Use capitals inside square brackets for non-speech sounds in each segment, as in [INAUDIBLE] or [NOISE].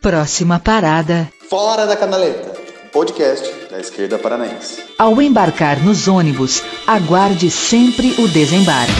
Próxima parada. Fora da Canaleta, podcast da esquerda paranaense. Ao embarcar nos ônibus, aguarde sempre o desembarque.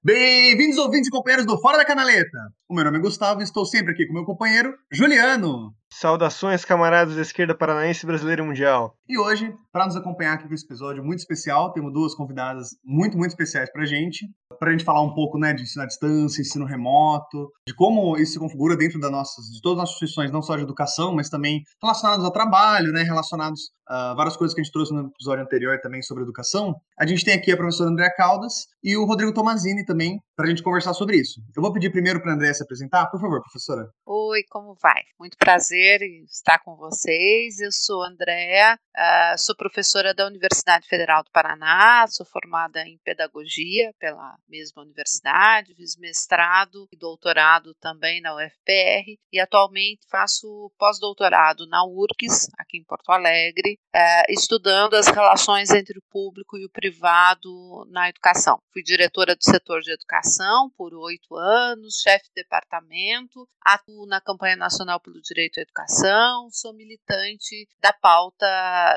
Bem-vindos, ouvintes e companheiros do Fora da Canaleta. O meu nome é Gustavo e estou sempre aqui com meu companheiro Juliano. Saudações, camaradas da esquerda paranaense brasileira e mundial. E hoje, para nos acompanhar aqui com esse episódio muito especial, temos duas convidadas muito, muito especiais para a gente. Para a gente falar um pouco né, de ensino à distância, ensino remoto, de como isso se configura dentro da nossas, de todas as nossas instituições, não só de educação, mas também relacionados ao trabalho, né, relacionados a várias coisas que a gente trouxe no episódio anterior também sobre educação. A gente tem aqui a professora Andréa Caldas e o Rodrigo Tomazini também, para a gente conversar sobre isso. Eu vou pedir primeiro para a Andréa se apresentar. Por favor, professora. Oi, como vai? Muito prazer estar com vocês. Eu sou Andréa, uh, sou professora da Universidade Federal do Paraná, sou formada em pedagogia pela mesma universidade, fiz mestrado e doutorado também na UFPR e atualmente faço pós-doutorado na URGS, aqui em Porto Alegre, uh, estudando as relações entre o público e o privado na educação. Fui diretora do setor de educação por oito anos, chefe de departamento, atuo na campanha nacional pelo direito à educação, sou militante da pauta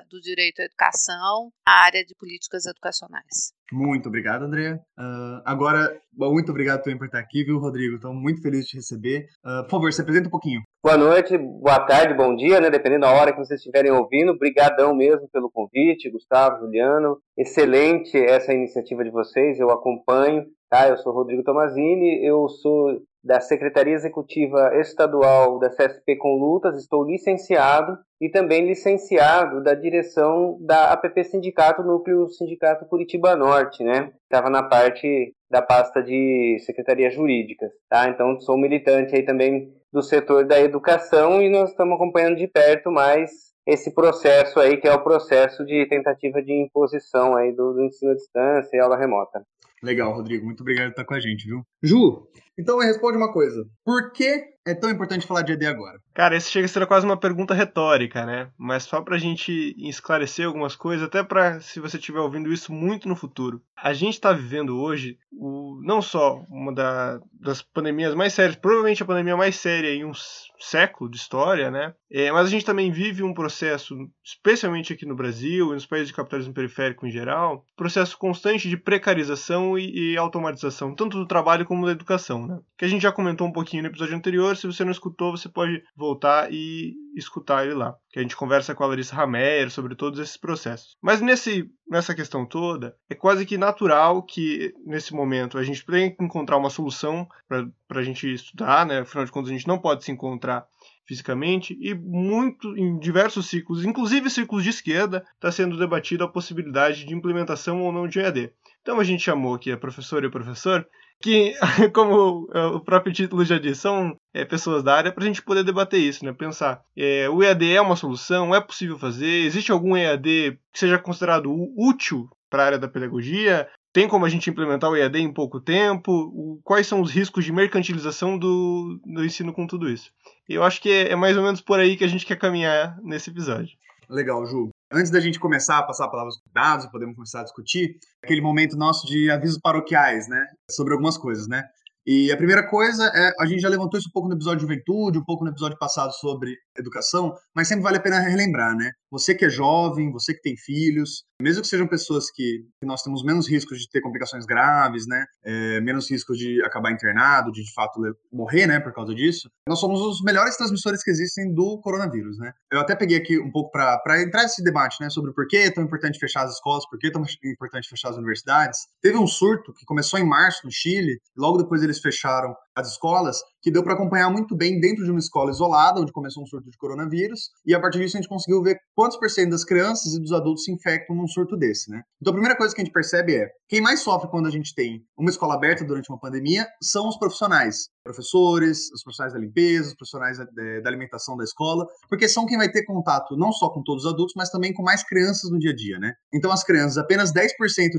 do direito à educação, área de políticas educacionais. Muito obrigado, André. Uh, agora, muito obrigado também por estar aqui, viu, Rodrigo? Estou muito feliz de te receber. Uh, por favor, se apresenta um pouquinho. Boa noite, boa tarde, bom dia, né? Dependendo da hora que vocês estiverem ouvindo. Obrigadão mesmo pelo convite, Gustavo, Juliano. Excelente essa iniciativa de vocês, eu acompanho. Tá? Eu sou Rodrigo Tomazini, eu sou da Secretaria Executiva Estadual da CSP com Lutas, estou licenciado e também licenciado da direção da APP Sindicato, Núcleo Sindicato Curitiba Norte, né? Estava na parte da pasta de Secretaria Jurídica, tá? Então sou militante aí também do setor da educação e nós estamos acompanhando de perto mais esse processo aí, que é o processo de tentativa de imposição aí do, do ensino à distância e aula remota. Legal, Rodrigo. Muito obrigado por estar com a gente, viu? Ju, então me responde uma coisa. Por que é tão importante falar de ED agora? Cara, esse chega a ser quase uma pergunta retórica, né? Mas só pra gente esclarecer algumas coisas, até para se você estiver ouvindo isso muito no futuro. A gente tá vivendo hoje o, não só uma da, das pandemias mais sérias, provavelmente a pandemia mais séria em um século de história, né? É, mas a gente também vive um processo, especialmente aqui no Brasil e nos países de capitalismo periférico em geral, processo constante de precarização e, e automatização, tanto do trabalho como da educação, né? Que a gente já comentou um pouquinho no episódio anterior, se você não escutou, você pode voltar e escutar ele lá. Que a gente conversa com a Larissa Rameyer sobre todos esses processos. Mas nesse, nessa questão toda, é quase que natural que nesse momento a gente tenha que encontrar uma solução para a gente estudar, né? Afinal de contas, a gente não pode se encontrar fisicamente e muito em diversos ciclos, inclusive ciclos de esquerda, está sendo debatida a possibilidade de implementação ou não de EAD. Então a gente chamou aqui a professora e o professor que, [LAUGHS] como é, o próprio título já diz, são é, pessoas da área para a gente poder debater isso, né? Pensar, é, o EAD é uma solução? É possível fazer? Existe algum EAD que seja considerado útil para a área da pedagogia? Tem como a gente implementar o EAD em pouco tempo? O, quais são os riscos de mercantilização do, do ensino com tudo isso? Eu acho que é, é mais ou menos por aí que a gente quer caminhar nesse episódio. Legal, Ju. Antes da gente começar a passar a palavra para dados, podemos começar a discutir, aquele momento nosso de avisos paroquiais, né? Sobre algumas coisas, né? E a primeira coisa é, a gente já levantou isso um pouco no episódio de juventude, um pouco no episódio passado sobre educação, mas sempre vale a pena relembrar, né? Você que é jovem, você que tem filhos, mesmo que sejam pessoas que, que nós temos menos riscos de ter complicações graves, né? É, menos riscos de acabar internado, de de fato morrer, né, por causa disso, nós somos os melhores transmissores que existem do coronavírus, né? Eu até peguei aqui um pouco para entrar nesse debate, né, sobre por que é tão importante fechar as escolas, por que é tão importante fechar as universidades. Teve um surto que começou em março no Chile, logo depois eles fecharam as escolas, que deu para acompanhar muito bem dentro de uma escola isolada, onde começou um surto de coronavírus, e a partir disso a gente conseguiu ver quantos por cento das crianças e dos adultos se infectam num surto desse, né? Então a primeira coisa que a gente percebe é, quem mais sofre quando a gente tem uma escola aberta durante uma pandemia são os profissionais, professores, os profissionais da limpeza, os profissionais da, da alimentação da escola, porque são quem vai ter contato não só com todos os adultos, mas também com mais crianças no dia a dia, né? Então as crianças, apenas 10%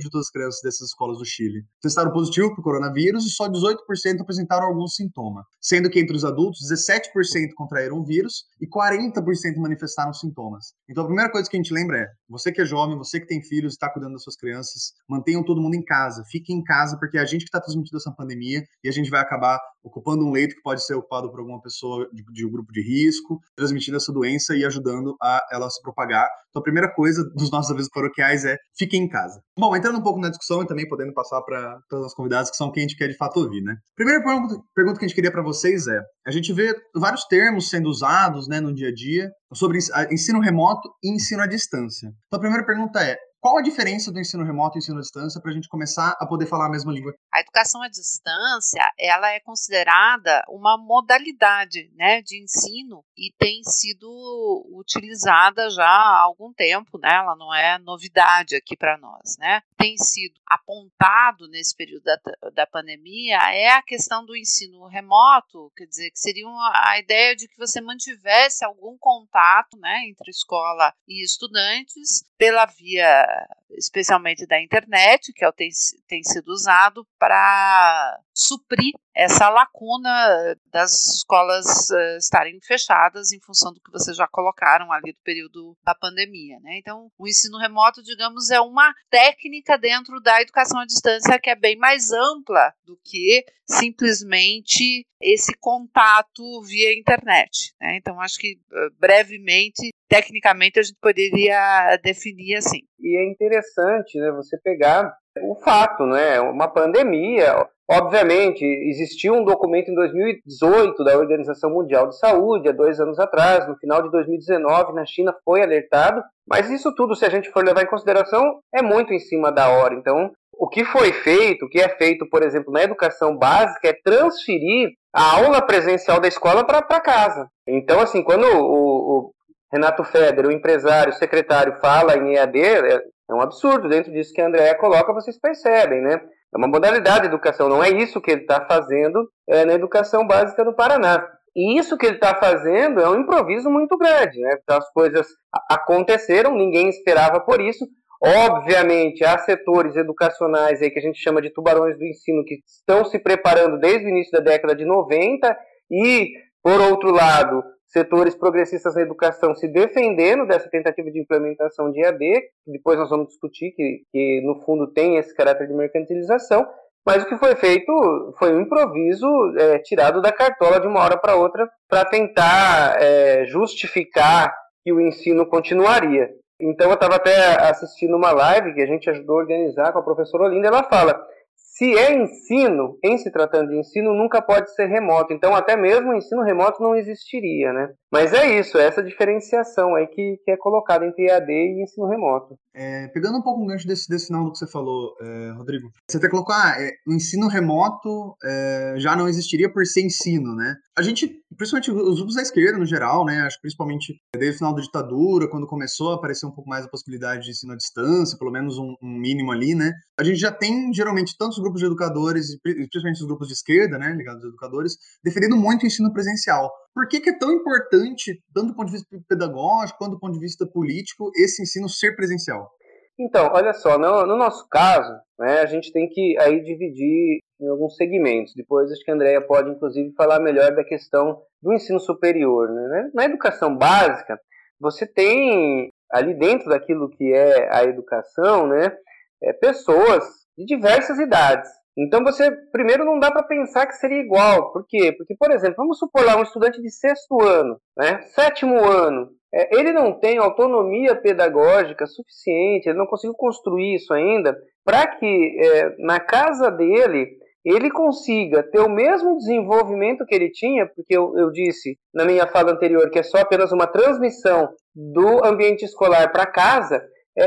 de todas as crianças dessas escolas do Chile testaram positivo para o coronavírus e só 18% apresentaram algum sintoma, sendo que entre os adultos, 17% contraíram o vírus e 40% manifestaram sintomas. Então a primeira coisa que a gente lembra é, você que é jovem, você que tem filhos, está cuidando das suas crianças, mantenham todo mundo em casa, fiquem em casa, porque é a gente que está transmitindo essa pandemia e a gente vai acabar ocupando um leito que pode ser ocupado por alguma pessoa de, de um grupo de risco, transmitindo essa doença e ajudando a ela se propagar. Então, a primeira coisa [LAUGHS] dos nossos avisos paroquiais é fiquem em casa. Bom, entrando um pouco na discussão e também podendo passar para os convidados que são quem a gente quer de fato ouvir, né? Primeira pergunta, pergunta que a gente queria para vocês é: a gente vê vários termos sendo usados né, no dia a dia sobre ensino remoto e ensino à distância. Então, a primeira pergunta é: qual a diferença do ensino remoto e ensino à distância para a gente começar a poder falar a mesma língua? A educação à distância, ela é considerada uma modalidade né, de ensino e tem sido utilizada já há algum tempo, né? Ela não é novidade aqui para nós, né? Tem sido apontado nesse período da, da pandemia é a questão do ensino remoto, quer dizer, que seria uma, a ideia de que você mantivesse algum contato, né, entre escola e estudantes pela via especialmente da internet, que é o tem, tem sido usado para suprir essa lacuna das escolas uh, estarem fechadas em função do que vocês já colocaram ali do período da pandemia. Né? Então, o ensino remoto, digamos, é uma técnica dentro da educação à distância que é bem mais ampla do que simplesmente esse contato via internet. Né? Então, acho que uh, brevemente, tecnicamente, a gente poderia definir assim. E é interessante né, você pegar o fato, né, uma pandemia, Obviamente, existiu um documento em 2018 da Organização Mundial de Saúde, há dois anos atrás, no final de 2019, na China foi alertado, mas isso tudo, se a gente for levar em consideração, é muito em cima da hora. Então, o que foi feito, o que é feito, por exemplo, na educação básica, é transferir a aula presencial da escola para casa. Então, assim, quando o, o Renato Feder, o empresário, o secretário, fala em EAD, é, um absurdo. Dentro disso que a Andréa coloca, vocês percebem, né? É uma modalidade de educação, não é isso que ele está fazendo é, na educação básica do Paraná. E isso que ele está fazendo é um improviso muito grande, né? As coisas aconteceram, ninguém esperava por isso. Obviamente, há setores educacionais aí que a gente chama de tubarões do ensino que estão se preparando desde o início da década de 90 e, por outro lado, setores progressistas na educação se defendendo dessa tentativa de implementação de EAD, depois nós vamos discutir, que, que no fundo tem esse caráter de mercantilização, mas o que foi feito foi um improviso é, tirado da cartola de uma hora para outra para tentar é, justificar que o ensino continuaria. Então eu estava até assistindo uma live que a gente ajudou a organizar com a professora Olinda, ela fala se é ensino, em se tratando de ensino, nunca pode ser remoto. Então, até mesmo o ensino remoto não existiria, né? Mas é isso, é essa diferenciação aí que, que é colocada entre EAD e ensino remoto. É, pegando um pouco o gancho desse, desse final do que você falou, é, Rodrigo, você até colocou, ah, é, o ensino remoto é, já não existiria por ser ensino, né? A gente, principalmente os grupos da esquerda no geral, né? Acho que principalmente desde o final da ditadura, quando começou a aparecer um pouco mais a possibilidade de ensino à distância, pelo menos um, um mínimo ali, né? A gente já tem geralmente tantos grupos de educadores, principalmente os grupos de esquerda, né? Ligados aos educadores, defendendo muito o ensino presencial. Por que, que é tão importante, tanto do ponto de vista pedagógico quanto do ponto de vista político, esse ensino ser presencial? Então, olha só, no, no nosso caso, né, a gente tem que aí dividir em alguns segmentos. Depois acho que a Andrea pode, inclusive, falar melhor da questão do ensino superior. Né? Na educação básica, você tem ali dentro daquilo que é a educação, né, é, pessoas de diversas idades. Então você primeiro não dá para pensar que seria igual. Por quê? Porque, por exemplo, vamos supor lá um estudante de sexto ano, né, sétimo ano, é, ele não tem autonomia pedagógica suficiente, ele não conseguiu construir isso ainda para que é, na casa dele ele consiga ter o mesmo desenvolvimento que ele tinha, porque eu, eu disse na minha fala anterior que é só apenas uma transmissão do ambiente escolar para casa,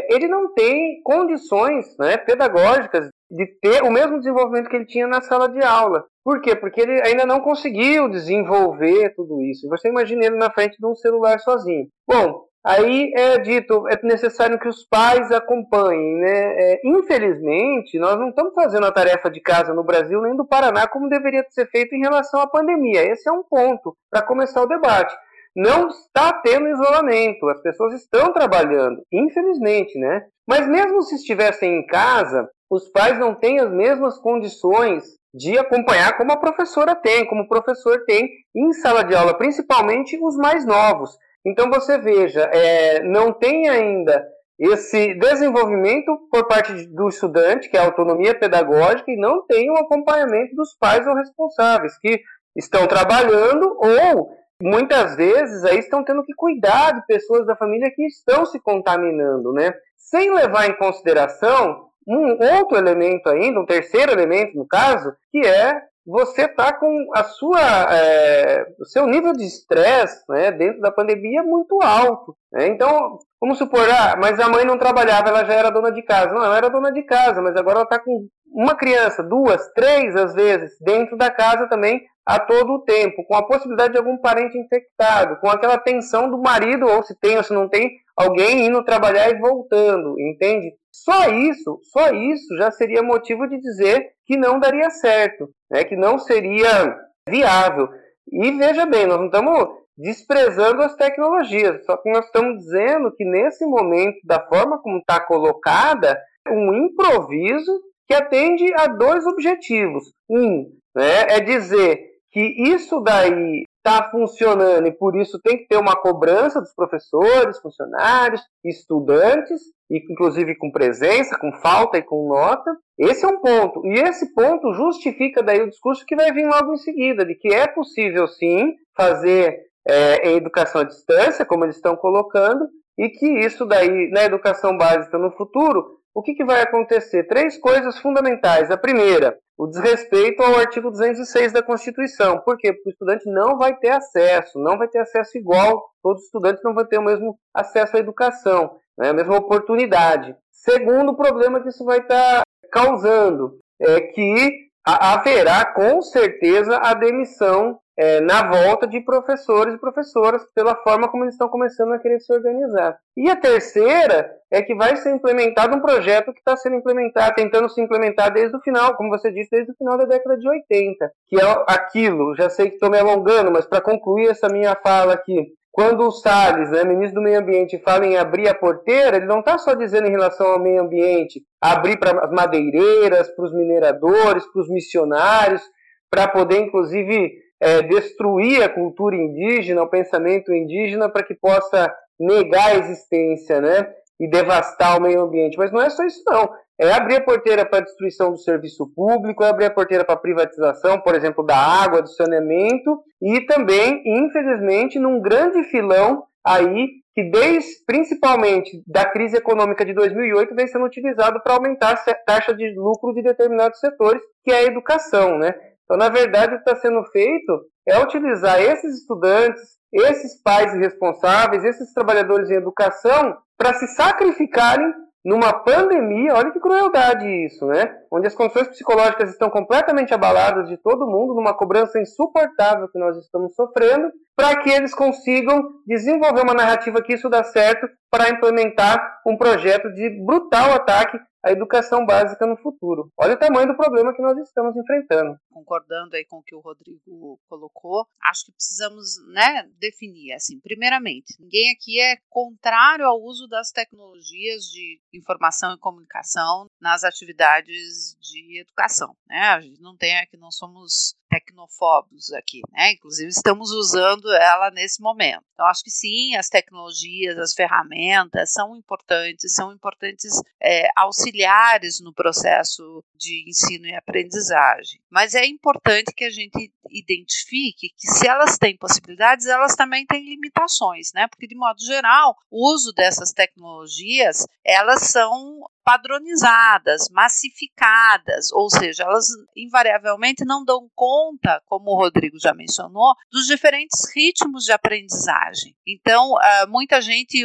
ele não tem condições né, pedagógicas de ter o mesmo desenvolvimento que ele tinha na sala de aula. Por quê? Porque ele ainda não conseguiu desenvolver tudo isso. Você imagina ele na frente de um celular sozinho. Bom, Aí é dito, é necessário que os pais acompanhem, né? É, infelizmente, nós não estamos fazendo a tarefa de casa no Brasil nem do Paraná como deveria ser feito em relação à pandemia. Esse é um ponto para começar o debate. Não está tendo isolamento, as pessoas estão trabalhando, infelizmente, né? Mas mesmo se estivessem em casa, os pais não têm as mesmas condições de acompanhar como a professora tem, como o professor tem em sala de aula, principalmente os mais novos. Então você veja, é, não tem ainda esse desenvolvimento por parte do estudante, que é a autonomia pedagógica, e não tem o acompanhamento dos pais ou responsáveis, que estão trabalhando ou muitas vezes aí estão tendo que cuidar de pessoas da família que estão se contaminando, né? Sem levar em consideração um outro elemento ainda, um terceiro elemento no caso, que é você tá com a sua é, o seu nível de estresse né, dentro da pandemia muito alto. Né? Então, vamos supor, ah, mas a mãe não trabalhava, ela já era dona de casa. Não, ela era dona de casa, mas agora ela está com uma criança, duas, três às vezes, dentro da casa também a todo o tempo, com a possibilidade de algum parente infectado, com aquela tensão do marido, ou se tem ou se não tem, alguém indo trabalhar e voltando, entende? Só isso, só isso já seria motivo de dizer que não daria certo, né? que não seria viável. E veja bem, nós não estamos desprezando as tecnologias, só que nós estamos dizendo que nesse momento, da forma como está colocada, um improviso que atende a dois objetivos. Um né, é dizer que isso daí está funcionando e por isso tem que ter uma cobrança dos professores, funcionários, estudantes, e inclusive com presença, com falta e com nota. Esse é um ponto. E esse ponto justifica daí o discurso que vai vir logo em seguida, de que é possível sim fazer é, educação à distância, como eles estão colocando, e que isso daí, na educação básica no futuro, o que, que vai acontecer? Três coisas fundamentais. A primeira, o desrespeito ao artigo 206 da Constituição. Por quê? Porque o estudante não vai ter acesso, não vai ter acesso igual, todos os estudantes não vão ter o mesmo acesso à educação, né, a mesma oportunidade. Segundo problema que isso vai estar tá causando é que haverá com certeza a demissão é, na volta de professores e professoras pela forma como eles estão começando a querer se organizar. E a terceira é que vai ser implementado um projeto que está sendo implementado, tentando se implementar desde o final, como você disse, desde o final da década de 80, que é aquilo, já sei que estou me alongando, mas para concluir essa minha fala aqui, quando o Salles, né, ministro do Meio Ambiente, fala em abrir a porteira, ele não está só dizendo em relação ao meio ambiente, abrir para as madeireiras, para os mineradores, para os missionários, para poder, inclusive, é, destruir a cultura indígena, o pensamento indígena, para que possa negar a existência, né? E devastar o meio ambiente. Mas não é só isso, não. É abrir a porteira para a destruição do serviço público, é abrir a porteira para a privatização, por exemplo, da água, do saneamento, e também, infelizmente, num grande filão aí que desde principalmente da crise econômica de 2008 vem sendo utilizado para aumentar a taxa de lucro de determinados setores, que é a educação, né? Então, na verdade, o que está sendo feito é utilizar esses estudantes, esses pais responsáveis, esses trabalhadores em educação, para se sacrificarem numa pandemia, olha que crueldade isso, né? Onde as condições psicológicas estão completamente abaladas de todo mundo, numa cobrança insuportável que nós estamos sofrendo, para que eles consigam desenvolver uma narrativa que isso dá certo para implementar um projeto de brutal ataque a educação básica no futuro. Olha o tamanho do problema que nós estamos enfrentando. Concordando aí com o que o Rodrigo colocou, acho que precisamos, né, definir assim. Primeiramente, ninguém aqui é contrário ao uso das tecnologias de informação e comunicação nas atividades de educação, né? A gente não tem aqui, não somos tecnofóbicos aqui, né? Inclusive estamos usando ela nesse momento. Então acho que sim, as tecnologias, as ferramentas são importantes, são importantes é, auxiliares no processo de ensino e aprendizagem. Mas é importante que a gente identifique que se elas têm possibilidades, elas também têm limitações, né? Porque de modo geral, o uso dessas tecnologias, elas são padronizadas, massificadas, ou seja, elas invariavelmente não dão conta, como o Rodrigo já mencionou, dos diferentes ritmos de aprendizagem. Então, ah, muita gente,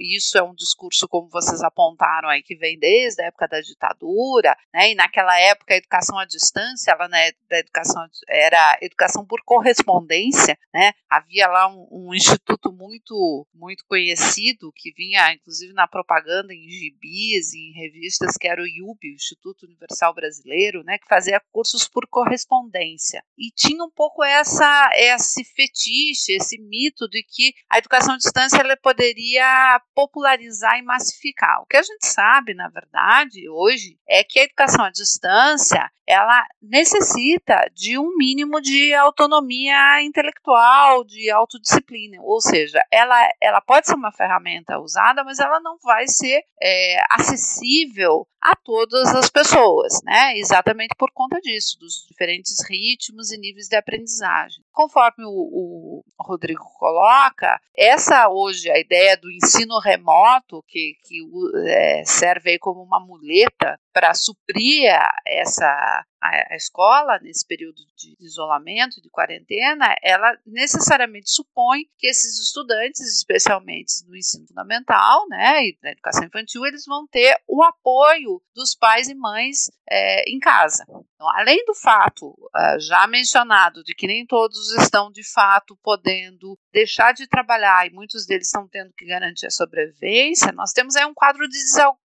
isso é um discurso, como vocês apontaram aí, que vem desde a época da ditadura, né, e naquela época a educação à distância, ela né, da educação era educação por correspondência, né, havia lá um, um instituto muito, muito conhecido, que vinha, inclusive, na propaganda, em gibis, em revistas, que era o IUB, o Instituto Universal Brasileiro, né, que fazia cursos por correspondência. E tinha um pouco essa esse fetiche, esse mito de que que a educação à distância ela poderia popularizar e massificar. O que a gente sabe, na verdade, hoje, é que a educação à distância ela necessita de um mínimo de autonomia intelectual, de autodisciplina, ou seja, ela, ela pode ser uma ferramenta usada, mas ela não vai ser é, acessível a todas as pessoas, né? Exatamente por conta disso, dos diferentes ritmos e níveis de aprendizagem. Conforme o, o Rodrigo coloca, essa hoje a ideia do ensino remoto que, que é, serve como uma muleta para suprir essa a, escola nesse período de isolamento, de quarentena, ela necessariamente supõe que esses estudantes, especialmente no ensino fundamental, né, e na educação infantil, eles vão ter o apoio dos pais e mães é, em casa. Então, além do fato uh, já mencionado de que nem todos estão de fato podendo deixar de trabalhar e muitos deles estão tendo que garantir a sobrevivência, nós temos aí um quadro de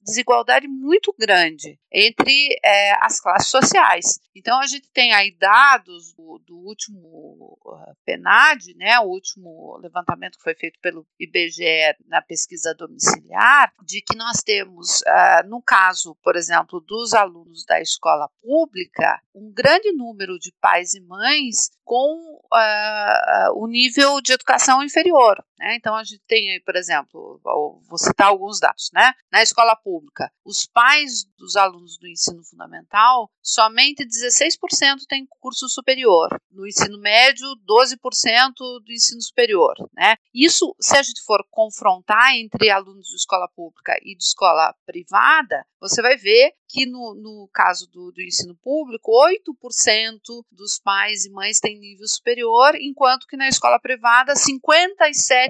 desigualdade muito grande entre é, as classes sociais. Então a gente tem aí dados do, do último uh, PNAD, né, o último levantamento que foi feito pelo IBGE na pesquisa domiciliar, de que nós temos, uh, no caso, por exemplo, dos alunos da escola pública, um grande número de pais e mães com uh, o nível de educação inferior. Né? Então, a gente tem por exemplo, vou citar alguns dados. Né? Na escola pública, os pais dos alunos do ensino fundamental, somente 16% têm curso superior. No ensino médio, 12% do ensino superior. Né? Isso, se a gente for confrontar entre alunos de escola pública e de escola privada, você vai ver que no, no caso do, do, ensino público, 8% dos pais e mães têm nível superior, enquanto que na escola privada, 57%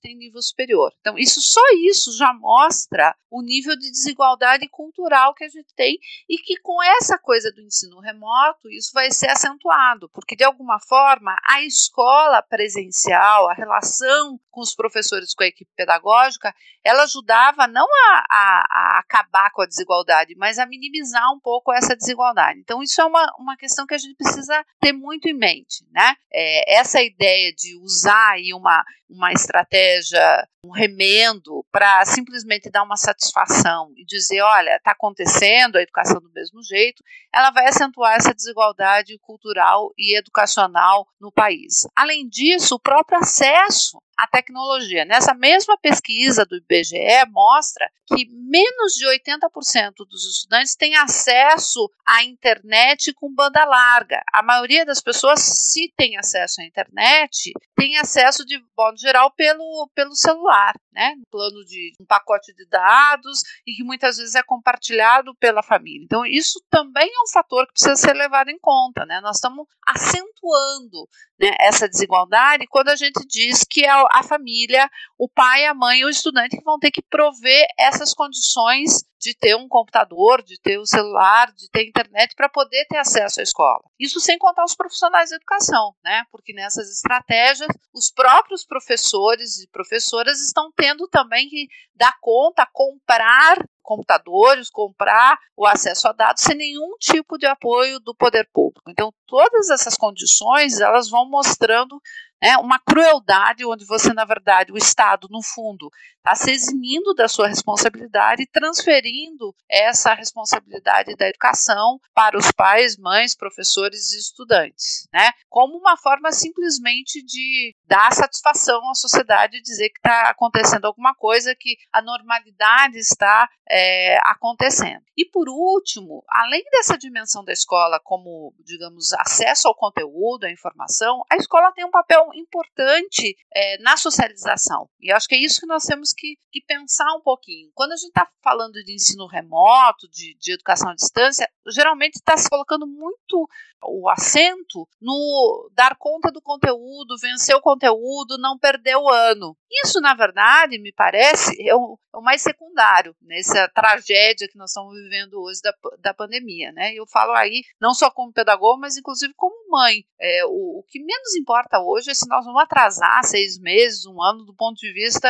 têm nível superior. Então, isso só isso já mostra o nível de desigualdade cultural que a gente tem e que com essa coisa do ensino remoto, isso vai ser acentuado, porque de alguma forma a escola presencial, a relação com os professores, com a equipe pedagógica, ela ajudava não a, a, a acabar com a desigualdade, mas a minimizar um pouco essa desigualdade. Então, isso é uma, uma questão que a gente precisa ter muito em mente, né? É, essa ideia de usar aí uma, uma estratégia, um remendo para simplesmente dar uma satisfação e dizer, olha, está acontecendo a educação do mesmo jeito, ela vai acentuar essa desigualdade cultural e educacional no país. Além disso, o próprio acesso à tecnologia. Nessa mesma pesquisa do IBGE mostra que menos de 80% dos estudantes têm acesso à internet com banda larga. A maioria das pessoas, se tem acesso à internet, tem acesso de modo geral pelo, pelo celular, né? No plano de um pacote de dados e que muitas vezes é compartilhado pela família. Então, isso também é um fator que precisa ser levado em conta, né? Nós estamos acentuando né, essa desigualdade quando a gente diz que a, a família, o pai, a mãe e o estudante vão ter que prover essas condições de ter um computador, de ter um celular, de ter internet para poder ter acesso à escola. Isso sem contar os profissionais da educação, né? Porque nessas estratégias, os próprios professores e professoras estão tendo também que dar conta, comprar computadores, comprar o acesso a dados sem nenhum tipo de apoio do poder público. Então, todas essas condições, elas vão mostrando né, uma crueldade onde você, na verdade, o Estado, no fundo, está se eximindo da sua responsabilidade e transferindo essa responsabilidade da educação para os pais, mães, professores e estudantes, né? Como uma forma simplesmente de dar satisfação à sociedade e dizer que está acontecendo alguma coisa, que a normalidade está é, acontecendo. E por último, além dessa dimensão da escola como, digamos, acesso ao conteúdo, à informação, a escola tem um papel importante é, na socialização. E acho que é isso que nós temos que, que pensar um pouquinho. Quando a gente está falando de ensino remoto, de, de educação à distância, geralmente está se colocando muito o acento no dar conta do conteúdo, vencer o conteúdo, não perder o ano. Isso, na verdade, me parece, é o, é o mais secundário nessa tragédia que nós estamos vivendo hoje da, da pandemia, né? Eu falo aí não só como pedagogo, mas inclusive como mãe. É, o, o que menos importa hoje é se nós vamos atrasar seis meses, um ano, do ponto de vista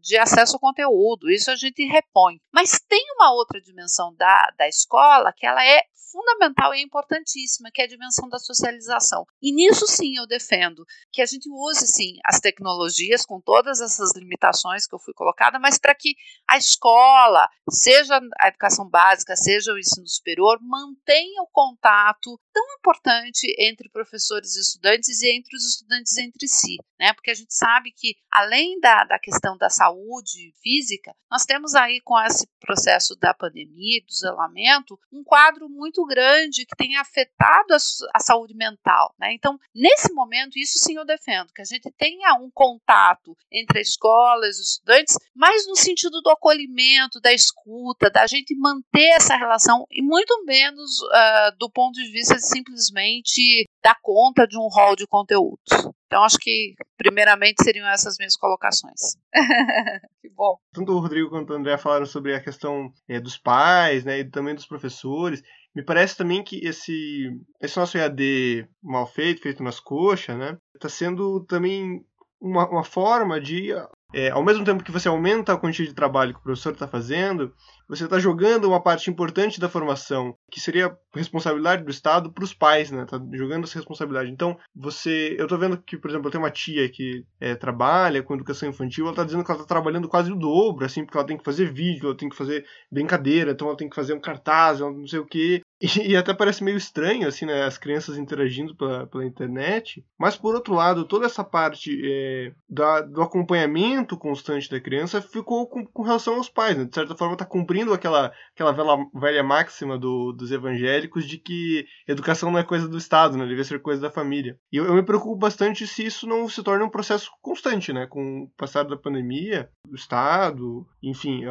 de acesso ao conteúdo. Isso a gente repõe. Mas tem uma outra dimensão da, da escola que ela é fundamental e importantíssima, que é a dimensão da socialização. E nisso sim eu defendo que a gente use sim as tecnologias com todas essas limitações que eu fui colocada, mas para que a escola, seja a educação básica, seja o ensino superior, mantenha o contato tão importante entre professores e estudantes e entre os estudantes entre si, né? Porque a gente sabe que além da, da questão da saúde física, nós temos aí com esse processo da pandemia, do isolamento, um quadro muito grande que tem afetado a, a saúde mental. Né? Então, nesse momento, isso sim eu defendo, que a gente tenha um contato entre a escola e os estudantes, mais no sentido do acolhimento, da escuta, da gente manter essa relação, e muito menos uh, do ponto de vista de simplesmente dar conta de um rol de conteúdos. Então, acho que, primeiramente, seriam essas minhas colocações. [LAUGHS] que bom. Tanto o Rodrigo quanto o André falaram sobre a questão é, dos pais né, e também dos professores. Me parece também que esse, esse nosso EAD mal feito, feito nas coxas, né, está sendo também uma, uma forma de é, ao mesmo tempo que você aumenta a quantidade de trabalho que o professor está fazendo, você está jogando uma parte importante da formação, que seria responsabilidade do Estado, para os pais, né? Tá jogando essa responsabilidade. Então, você. Eu estou vendo que, por exemplo, eu tenho uma tia que é, trabalha com educação infantil, ela está dizendo que ela está trabalhando quase o dobro, assim, porque ela tem que fazer vídeo, ela tem que fazer brincadeira, então ela tem que fazer um cartaz, não sei o quê. E, e, até parece meio estranho, assim, né, as crianças interagindo pela, pela internet. Mas, por outro lado, toda essa parte é, da, do acompanhamento constante da criança ficou com, com relação aos pais, né? De certa forma, está cumprindo aquela, aquela velha, velha máxima do, dos evangélicos de que educação não é coisa do Estado, né? Deve ser coisa da família. E eu, eu me preocupo bastante se isso não se torna um processo constante, né? Com o passar da pandemia, o Estado, enfim,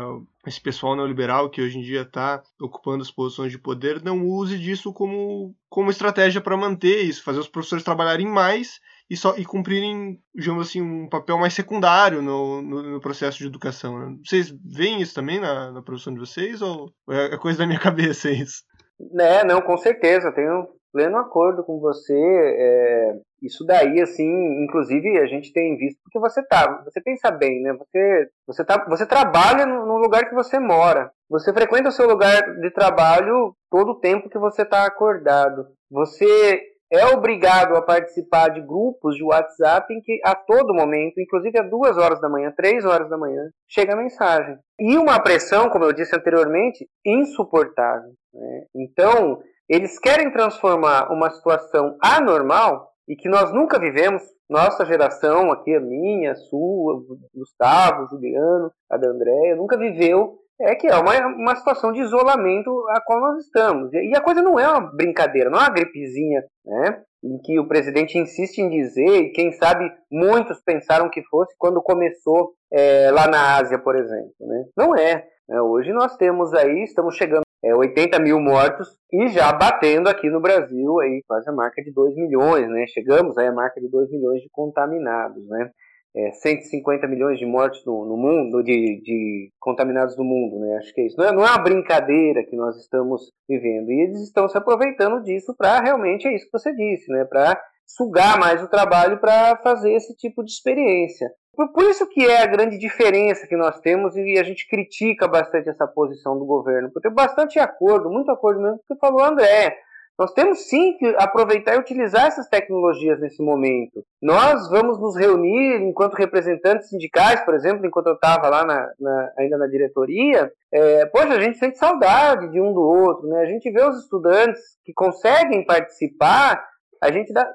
esse pessoal neoliberal que hoje em dia está ocupando as posições de poder não use disso como, como estratégia para manter isso, fazer os professores trabalharem mais e, só, e cumprirem, digamos assim, um papel mais secundário no, no, no processo de educação. Né? Vocês veem isso também na, na produção de vocês ou é coisa da minha [LAUGHS] cabeça isso? É, não, com certeza, tenho pleno acordo com você. É, isso daí, assim, inclusive a gente tem visto, porque você tá, você pensa bem, né? Você, você, tá, você trabalha no lugar que você mora. Você frequenta o seu lugar de trabalho todo o tempo que você está acordado. Você é obrigado a participar de grupos de WhatsApp em que a todo momento, inclusive às duas horas da manhã, três horas da manhã, chega a mensagem. E uma pressão, como eu disse anteriormente, insuportável. Né? Então, eles querem transformar uma situação anormal e que nós nunca vivemos, nossa geração, aqui a minha, a sua, Gustavo, Juliano, a da Andréia, nunca viveu, é que é uma, uma situação de isolamento a qual nós estamos. E a coisa não é uma brincadeira, não é uma gripezinha, né? Em que o presidente insiste em dizer, e quem sabe muitos pensaram que fosse quando começou é, lá na Ásia, por exemplo. Né? Não é. Né? Hoje nós temos aí, estamos chegando é, 80 mil mortos e já batendo aqui no Brasil aí quase a marca de 2 milhões, né? Chegamos aí a marca de 2 milhões de contaminados, né? É, 150 milhões de mortes no, no mundo, de, de, contaminados no mundo, né? Acho que é isso. Não é, não é uma brincadeira que nós estamos vivendo. E eles estão se aproveitando disso para realmente, é isso que você disse, né? Para sugar mais o trabalho para fazer esse tipo de experiência. Por, por, isso que é a grande diferença que nós temos e a gente critica bastante essa posição do governo. Porque tem bastante acordo, muito acordo mesmo, que falou André. Nós temos sim que aproveitar e utilizar essas tecnologias nesse momento. Nós vamos nos reunir enquanto representantes sindicais, por exemplo, enquanto eu estava lá na, na, ainda na diretoria. É, poxa, a gente sente saudade de um do outro, né? A gente vê os estudantes que conseguem participar a gente dá,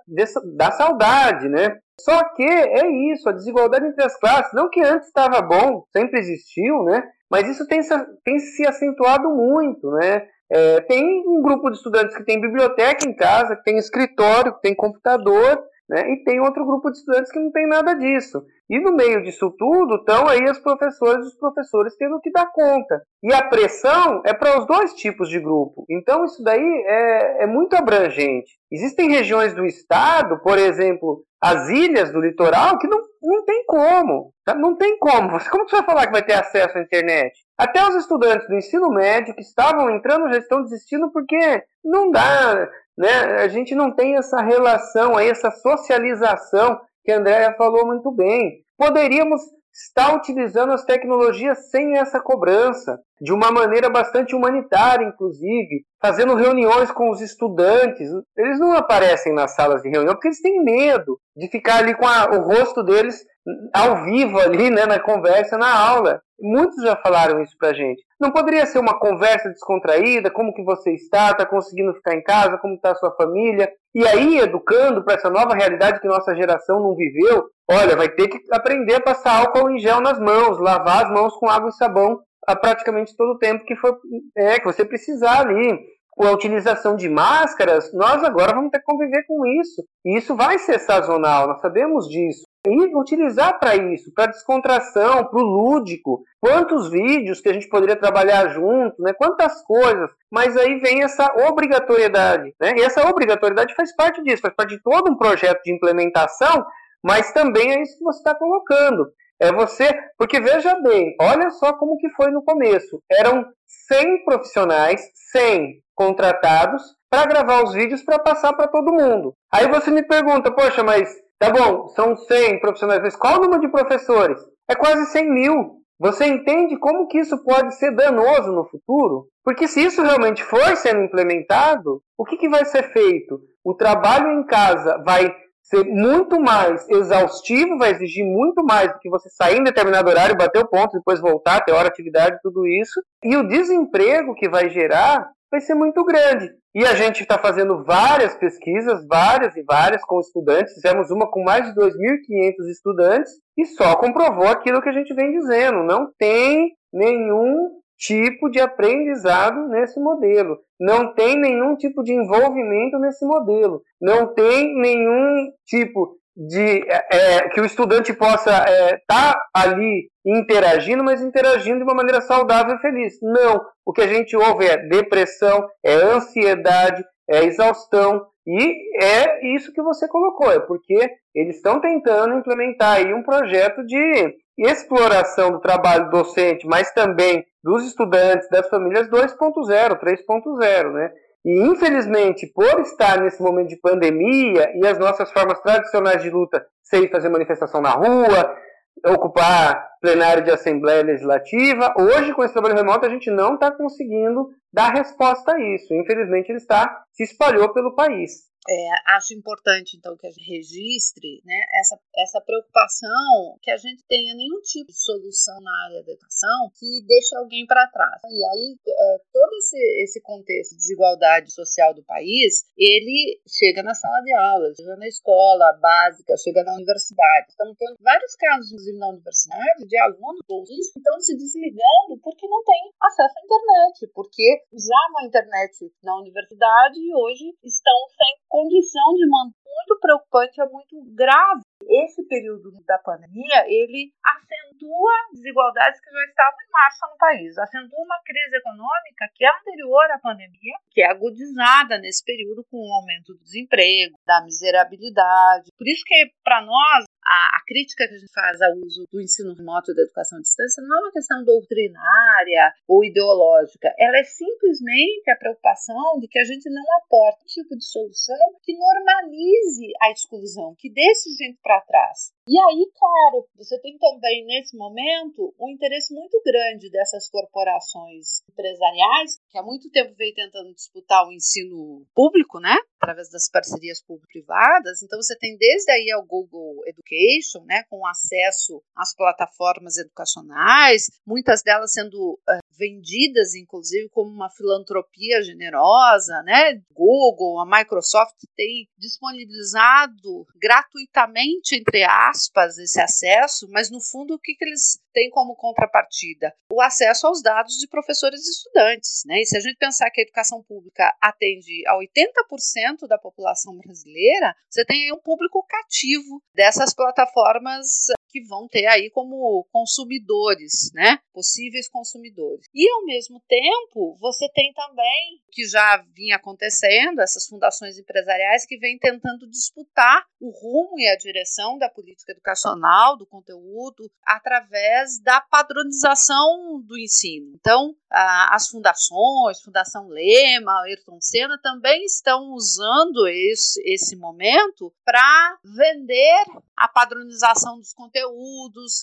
dá saudade, né? Só que é isso, a desigualdade entre as classes, não que antes estava bom, sempre existiu, né? Mas isso tem, tem se acentuado muito, né? É, tem um grupo de estudantes que tem biblioteca em casa, que tem escritório, que tem computador, né? E tem outro grupo de estudantes que não tem nada disso. E no meio disso tudo estão aí as professoras e os professores tendo que dar conta. E a pressão é para os dois tipos de grupo. Então isso daí é, é muito abrangente. Existem regiões do estado, por exemplo, as ilhas do litoral, que não, não tem como. Tá? Não tem como. [LAUGHS] Como você vai falar que vai ter acesso à internet? Até os estudantes do ensino médio que estavam entrando já estão desistindo porque não dá, né? A gente não tem essa relação aí, essa socialização que a Andrea falou muito bem. Poderíamos estar utilizando as tecnologias sem essa cobrança, de uma maneira bastante humanitária, inclusive, fazendo reuniões com os estudantes. Eles não aparecem nas salas de reunião porque eles têm medo de ficar ali com a, o rosto deles ao vivo ali, né, na conversa, na aula. Muitos já falaram isso pra gente. Não poderia ser uma conversa descontraída, como que você está, está conseguindo ficar em casa, como está a sua família, e aí educando para essa nova realidade que nossa geração não viveu. Olha, vai ter que aprender a passar álcool em gel nas mãos, lavar as mãos com água e sabão a praticamente todo o tempo que for é que você precisar ali com a utilização de máscaras, nós agora vamos ter que conviver com isso. E isso vai ser sazonal, nós sabemos disso. E utilizar para isso, para descontração, para o lúdico. Quantos vídeos que a gente poderia trabalhar junto, né? quantas coisas. Mas aí vem essa obrigatoriedade. Né? E essa obrigatoriedade faz parte disso, faz parte de todo um projeto de implementação, mas também é isso que você está colocando. É você, porque veja bem, olha só como que foi no começo. Eram 100 profissionais, 100 contratados para gravar os vídeos para passar para todo mundo. Aí você me pergunta, poxa, mas tá bom, são 100 profissionais, mas qual o número de professores? É quase 100 mil. Você entende como que isso pode ser danoso no futuro? Porque se isso realmente for sendo implementado, o que, que vai ser feito? O trabalho em casa vai ser muito mais exaustivo, vai exigir muito mais do que você sair em determinado horário, bater o ponto, depois voltar, ter hora, atividade, tudo isso. E o desemprego que vai gerar vai ser muito grande. E a gente está fazendo várias pesquisas, várias e várias com estudantes. Fizemos uma com mais de 2.500 estudantes e só comprovou aquilo que a gente vem dizendo. Não tem nenhum tipo de aprendizado nesse modelo. Não tem nenhum tipo de envolvimento nesse modelo. Não tem nenhum tipo de é, é que o estudante possa estar é, tá ali interagindo, mas interagindo de uma maneira saudável e feliz. Não. O que a gente ouve é depressão, é ansiedade, é exaustão. E é isso que você colocou, é porque eles estão tentando implementar aí um projeto de exploração do trabalho docente, mas também dos estudantes, das famílias 2.0, 3.0, né? E infelizmente, por estar nesse momento de pandemia e as nossas formas tradicionais de luta, sem fazer manifestação na rua, ocupar plenário de Assembleia Legislativa, hoje com esse trabalho remoto a gente não está conseguindo dar resposta a isso. Infelizmente, ele está se espalhou pelo país. É, acho importante, então, que a gente registre né, essa, essa preocupação que a gente tenha nenhum tipo de solução na área da educação que deixe alguém para trás. E aí, é, todo esse, esse contexto de desigualdade social do país, ele chega na sala de aula, chega na escola básica, chega na universidade. Estamos tendo vários casos, inclusive na universidade, de alunos bolsistas que estão se desligando porque não têm acesso à internet, porque já na internet na universidade hoje estão sem condição de manter muito preocupante, é muito grave. Esse período da pandemia, ele acentua desigualdades que já estavam em marcha no país, acentua uma crise econômica que é anterior à pandemia, que é agudizada nesse período com o aumento do desemprego, da miserabilidade. Por isso que, para nós, a, a, crítica que a gente faz ao uso do ensino remoto e da educação à distância não é uma questão doutrinária ou ideológica, ela é simplesmente a preocupação de que a gente não aporte um tipo de solução que normalize a exclusão, que deixe gente para trás. E aí, claro, você tem também nesse momento um interesse muito grande dessas corporações empresariais, que há muito tempo vem tentando disputar o ensino público, né? Através das parcerias público-privadas. Então, você tem desde aí o Google Education, né? Com acesso às plataformas educacionais, muitas delas sendo uh, vendidas, inclusive, como uma filantropia generosa, né? Google, a Microsoft tem disponibilizado gratuitamente, entre aspas, esse acesso, mas no fundo o que, que eles têm como contrapartida? O acesso aos dados de professores e estudantes, né? E se a gente pensar que a educação pública atende a 80% da população brasileira, você tem aí um público cativo dessas plataformas que vão ter aí como consumidores, né? Possíveis consumidores. E, ao mesmo tempo, você tem também, que já vinha acontecendo, essas fundações empresariais que vêm tentando disputar o rumo e a direção da política educacional, do conteúdo, através da padronização do ensino. Então, as fundações, Fundação Lema, Ayrton Senna, também estão usando esse, esse momento para vender a padronização dos conteúdos,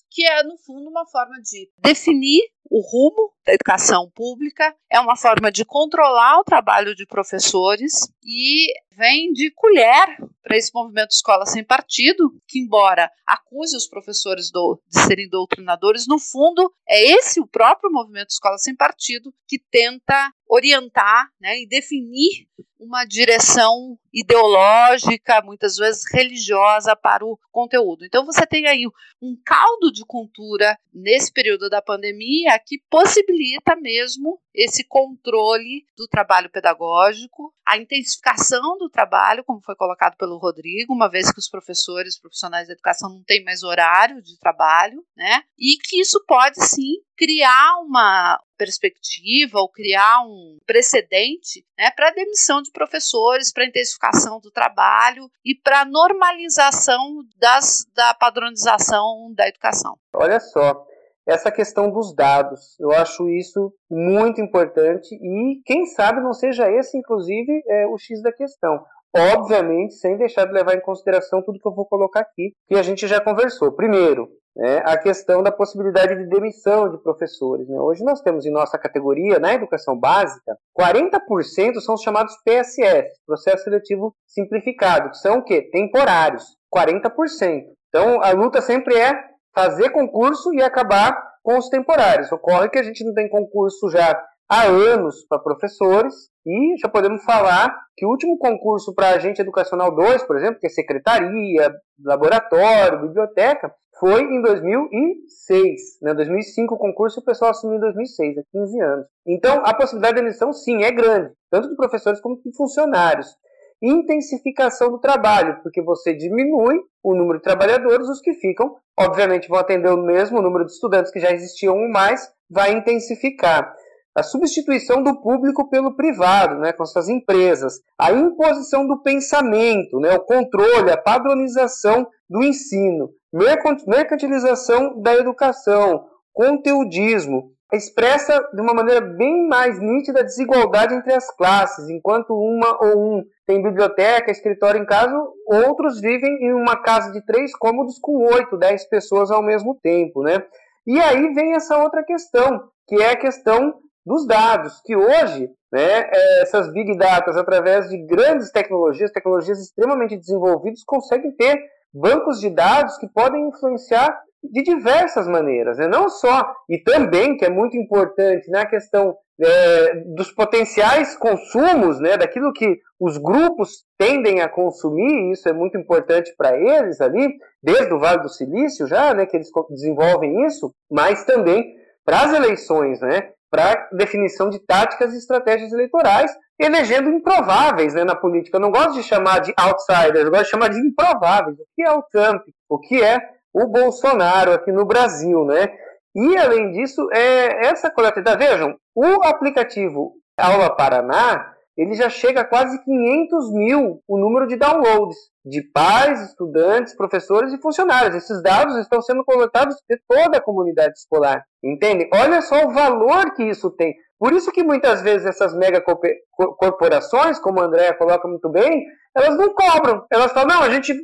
que é, no fundo, uma forma de definir o rumo da educação pública, é uma forma de controlar o trabalho de professores e vem de colher para esse movimento Escola Sem Partido, que, embora acuse os professores do, de serem doutrinadores, no fundo é esse o próprio movimento Escola Sem Partido que tenta orientar né, e definir uma direção ideológica, muitas vezes religiosa, para o conteúdo. Então, você tem aí um caldo de cultura nesse período da pandemia que possibilita mesmo esse controle do trabalho pedagógico, a intensificação do trabalho, como foi colocado pelo Rodrigo, uma vez que os professores, profissionais da educação não têm mais horário de trabalho, né? E que isso pode sim criar uma perspectiva ou criar um precedente né, para demissão de professores, para intensificação do trabalho e para normalização das, da padronização da educação. Olha só, essa questão dos dados. Eu acho isso muito importante e quem sabe não seja esse, inclusive, é, o X da questão. Obviamente, sem deixar de levar em consideração tudo que eu vou colocar aqui, que a gente já conversou. Primeiro, né, a questão da possibilidade de demissão de professores. Né? Hoje nós temos em nossa categoria, na educação básica, 40% são os chamados PSS, Processo Seletivo Simplificado, que são o quê? Temporários, 40%. Então a luta sempre é fazer concurso e acabar com os temporários. Ocorre que a gente não tem concurso já há anos para professores e já podemos falar que o último concurso para agente educacional 2, por exemplo, que é secretaria, laboratório, biblioteca, foi em 2006. Né? 2005 o concurso o pessoal assumiu em 2006, há 15 anos. Então, a possibilidade de emissão, sim, é grande, tanto de professores como de funcionários intensificação do trabalho, porque você diminui o número de trabalhadores, os que ficam, obviamente, vão atender o mesmo número de estudantes que já existiam ou mais, vai intensificar. A substituição do público pelo privado, né, com essas empresas, a imposição do pensamento, né, o controle, a padronização do ensino, mercantilização da educação, conteudismo, expressa de uma maneira bem mais nítida a desigualdade entre as classes. Enquanto uma ou um tem biblioteca, escritório em casa, outros vivem em uma casa de três cômodos com oito, dez pessoas ao mesmo tempo, né? E aí vem essa outra questão, que é a questão dos dados, que hoje, né, é, essas big data, através de grandes tecnologias, tecnologias extremamente desenvolvidas, conseguem ter bancos de dados que podem influenciar de diversas maneiras, né? não só, e também, que é muito importante, na né, questão é, dos potenciais consumos, né, daquilo que os grupos tendem a consumir, e isso é muito importante para eles ali, desde o Vale do Silício já, né, que eles desenvolvem isso, mas também para as eleições, né, para definição de táticas e estratégias eleitorais, elegendo improváveis né, na política. Eu não gosto de chamar de outsiders, eu gosto de chamar de improváveis. O que é o Trump? O que é o Bolsonaro aqui no Brasil, né? E, além disso, é essa coletividade. Vejam, o aplicativo Aula Paraná, ele já chega a quase 500 mil o número de downloads de pais, estudantes, professores e funcionários. Esses dados estão sendo coletados de toda a comunidade escolar. Entende? Olha só o valor que isso tem. Por isso que muitas vezes essas mega corporações, como a Andrea coloca muito bem, elas não cobram. Elas falam, não, a gente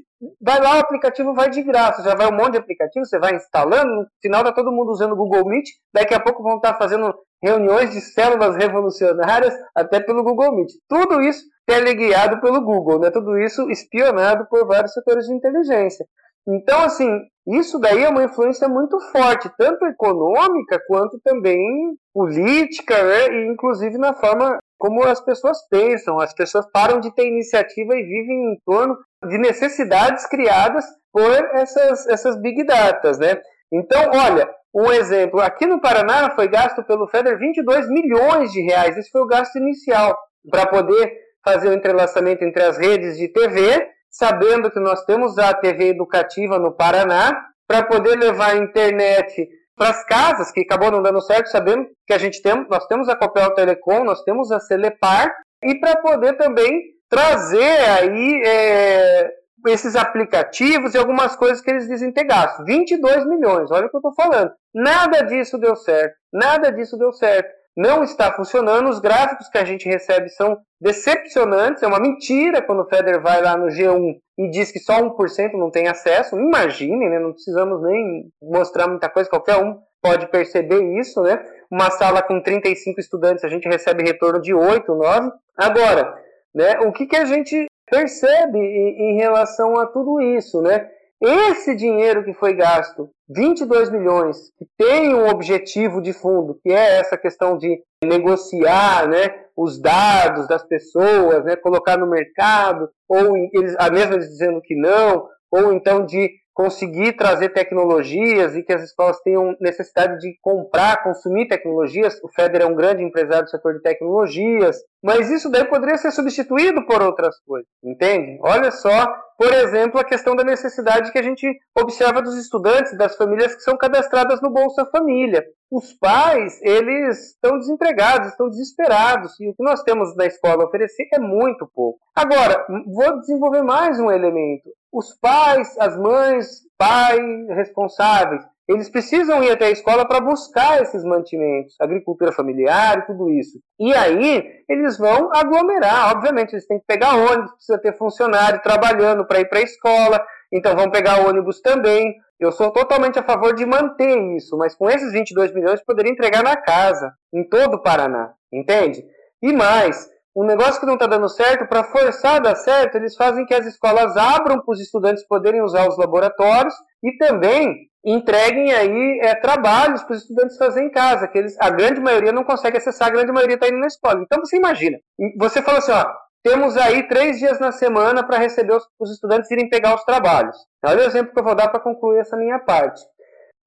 vai lá, o aplicativo vai de graça. Já vai um monte de aplicativo, você vai instalando, no final tá todo mundo usando o Google Meet, daqui a pouco vão estar fazendo reuniões de células revolucionárias até pelo Google Meet. Tudo isso teleguiado pelo Google, né? Tudo isso espionado por vários setores de inteligência. Então, assim, isso daí é uma influência muito forte, tanto econômica quanto também política, né? e inclusive na forma como as pessoas pensam. As pessoas param de ter iniciativa e vivem em torno de necessidades criadas por essas, essas big datas, né? Então, olha, um exemplo, aqui no Paraná foi gasto pelo FEDER 22 milhões de reais, esse foi o gasto inicial, para poder fazer o entrelaçamento entre as redes de TV, sabendo que nós temos a TV educativa no Paraná, para poder levar a internet para as casas, que acabou não dando certo, sabendo que a gente tem, nós temos a Copel Telecom, nós temos a Celepar, e para poder também trazer aí é, esses aplicativos e algumas coisas que eles dizem ter gasto. 22 milhões, olha o que eu estou falando. Nada disso deu certo, nada disso deu certo não está funcionando. Os gráficos que a gente recebe são decepcionantes. É uma mentira quando o Federer vai lá no G1 e diz que só 1% não tem acesso. Imagine, né? não precisamos nem mostrar muita coisa, qualquer um pode perceber isso. Né? Uma sala com 35 estudantes, a gente recebe retorno de 8, 9. Agora, né, o que, que a gente percebe em relação a tudo isso? Né? Esse dinheiro que foi gasto, 22 milhões, que tem um objetivo de fundo, que é essa questão de negociar né, os dados das pessoas, né, colocar no mercado, ou eles, mesmo eles dizendo que não, ou então de conseguir trazer tecnologias e que as escolas tenham necessidade de comprar, consumir tecnologias. O FEDER é um grande empresário do setor de tecnologias, mas isso daí poderia ser substituído por outras coisas, entende? Olha só, por exemplo, a questão da necessidade que a gente observa dos estudantes, das famílias que são cadastradas no Bolsa Família. Os pais, eles estão desempregados, estão desesperados, e o que nós temos na escola a oferecer é muito pouco. Agora, vou desenvolver mais um elemento os pais, as mães, pais responsáveis, eles precisam ir até a escola para buscar esses mantimentos, agricultura familiar e tudo isso. E aí eles vão aglomerar, obviamente, eles têm que pegar ônibus, precisa ter funcionário trabalhando para ir para a escola, então vão pegar ônibus também. Eu sou totalmente a favor de manter isso, mas com esses 22 milhões poderia entregar na casa, em todo o Paraná, entende? E mais, um negócio que não está dando certo, para forçar a dar certo, eles fazem que as escolas abram para os estudantes poderem usar os laboratórios e também entreguem aí é, trabalhos para os estudantes fazerem em casa, que eles, a grande maioria não consegue acessar, a grande maioria está indo na escola. Então você imagina, você fala assim, ó, temos aí três dias na semana para receber os, os, estudantes irem pegar os trabalhos. Olha o exemplo que eu vou dar para concluir essa minha parte.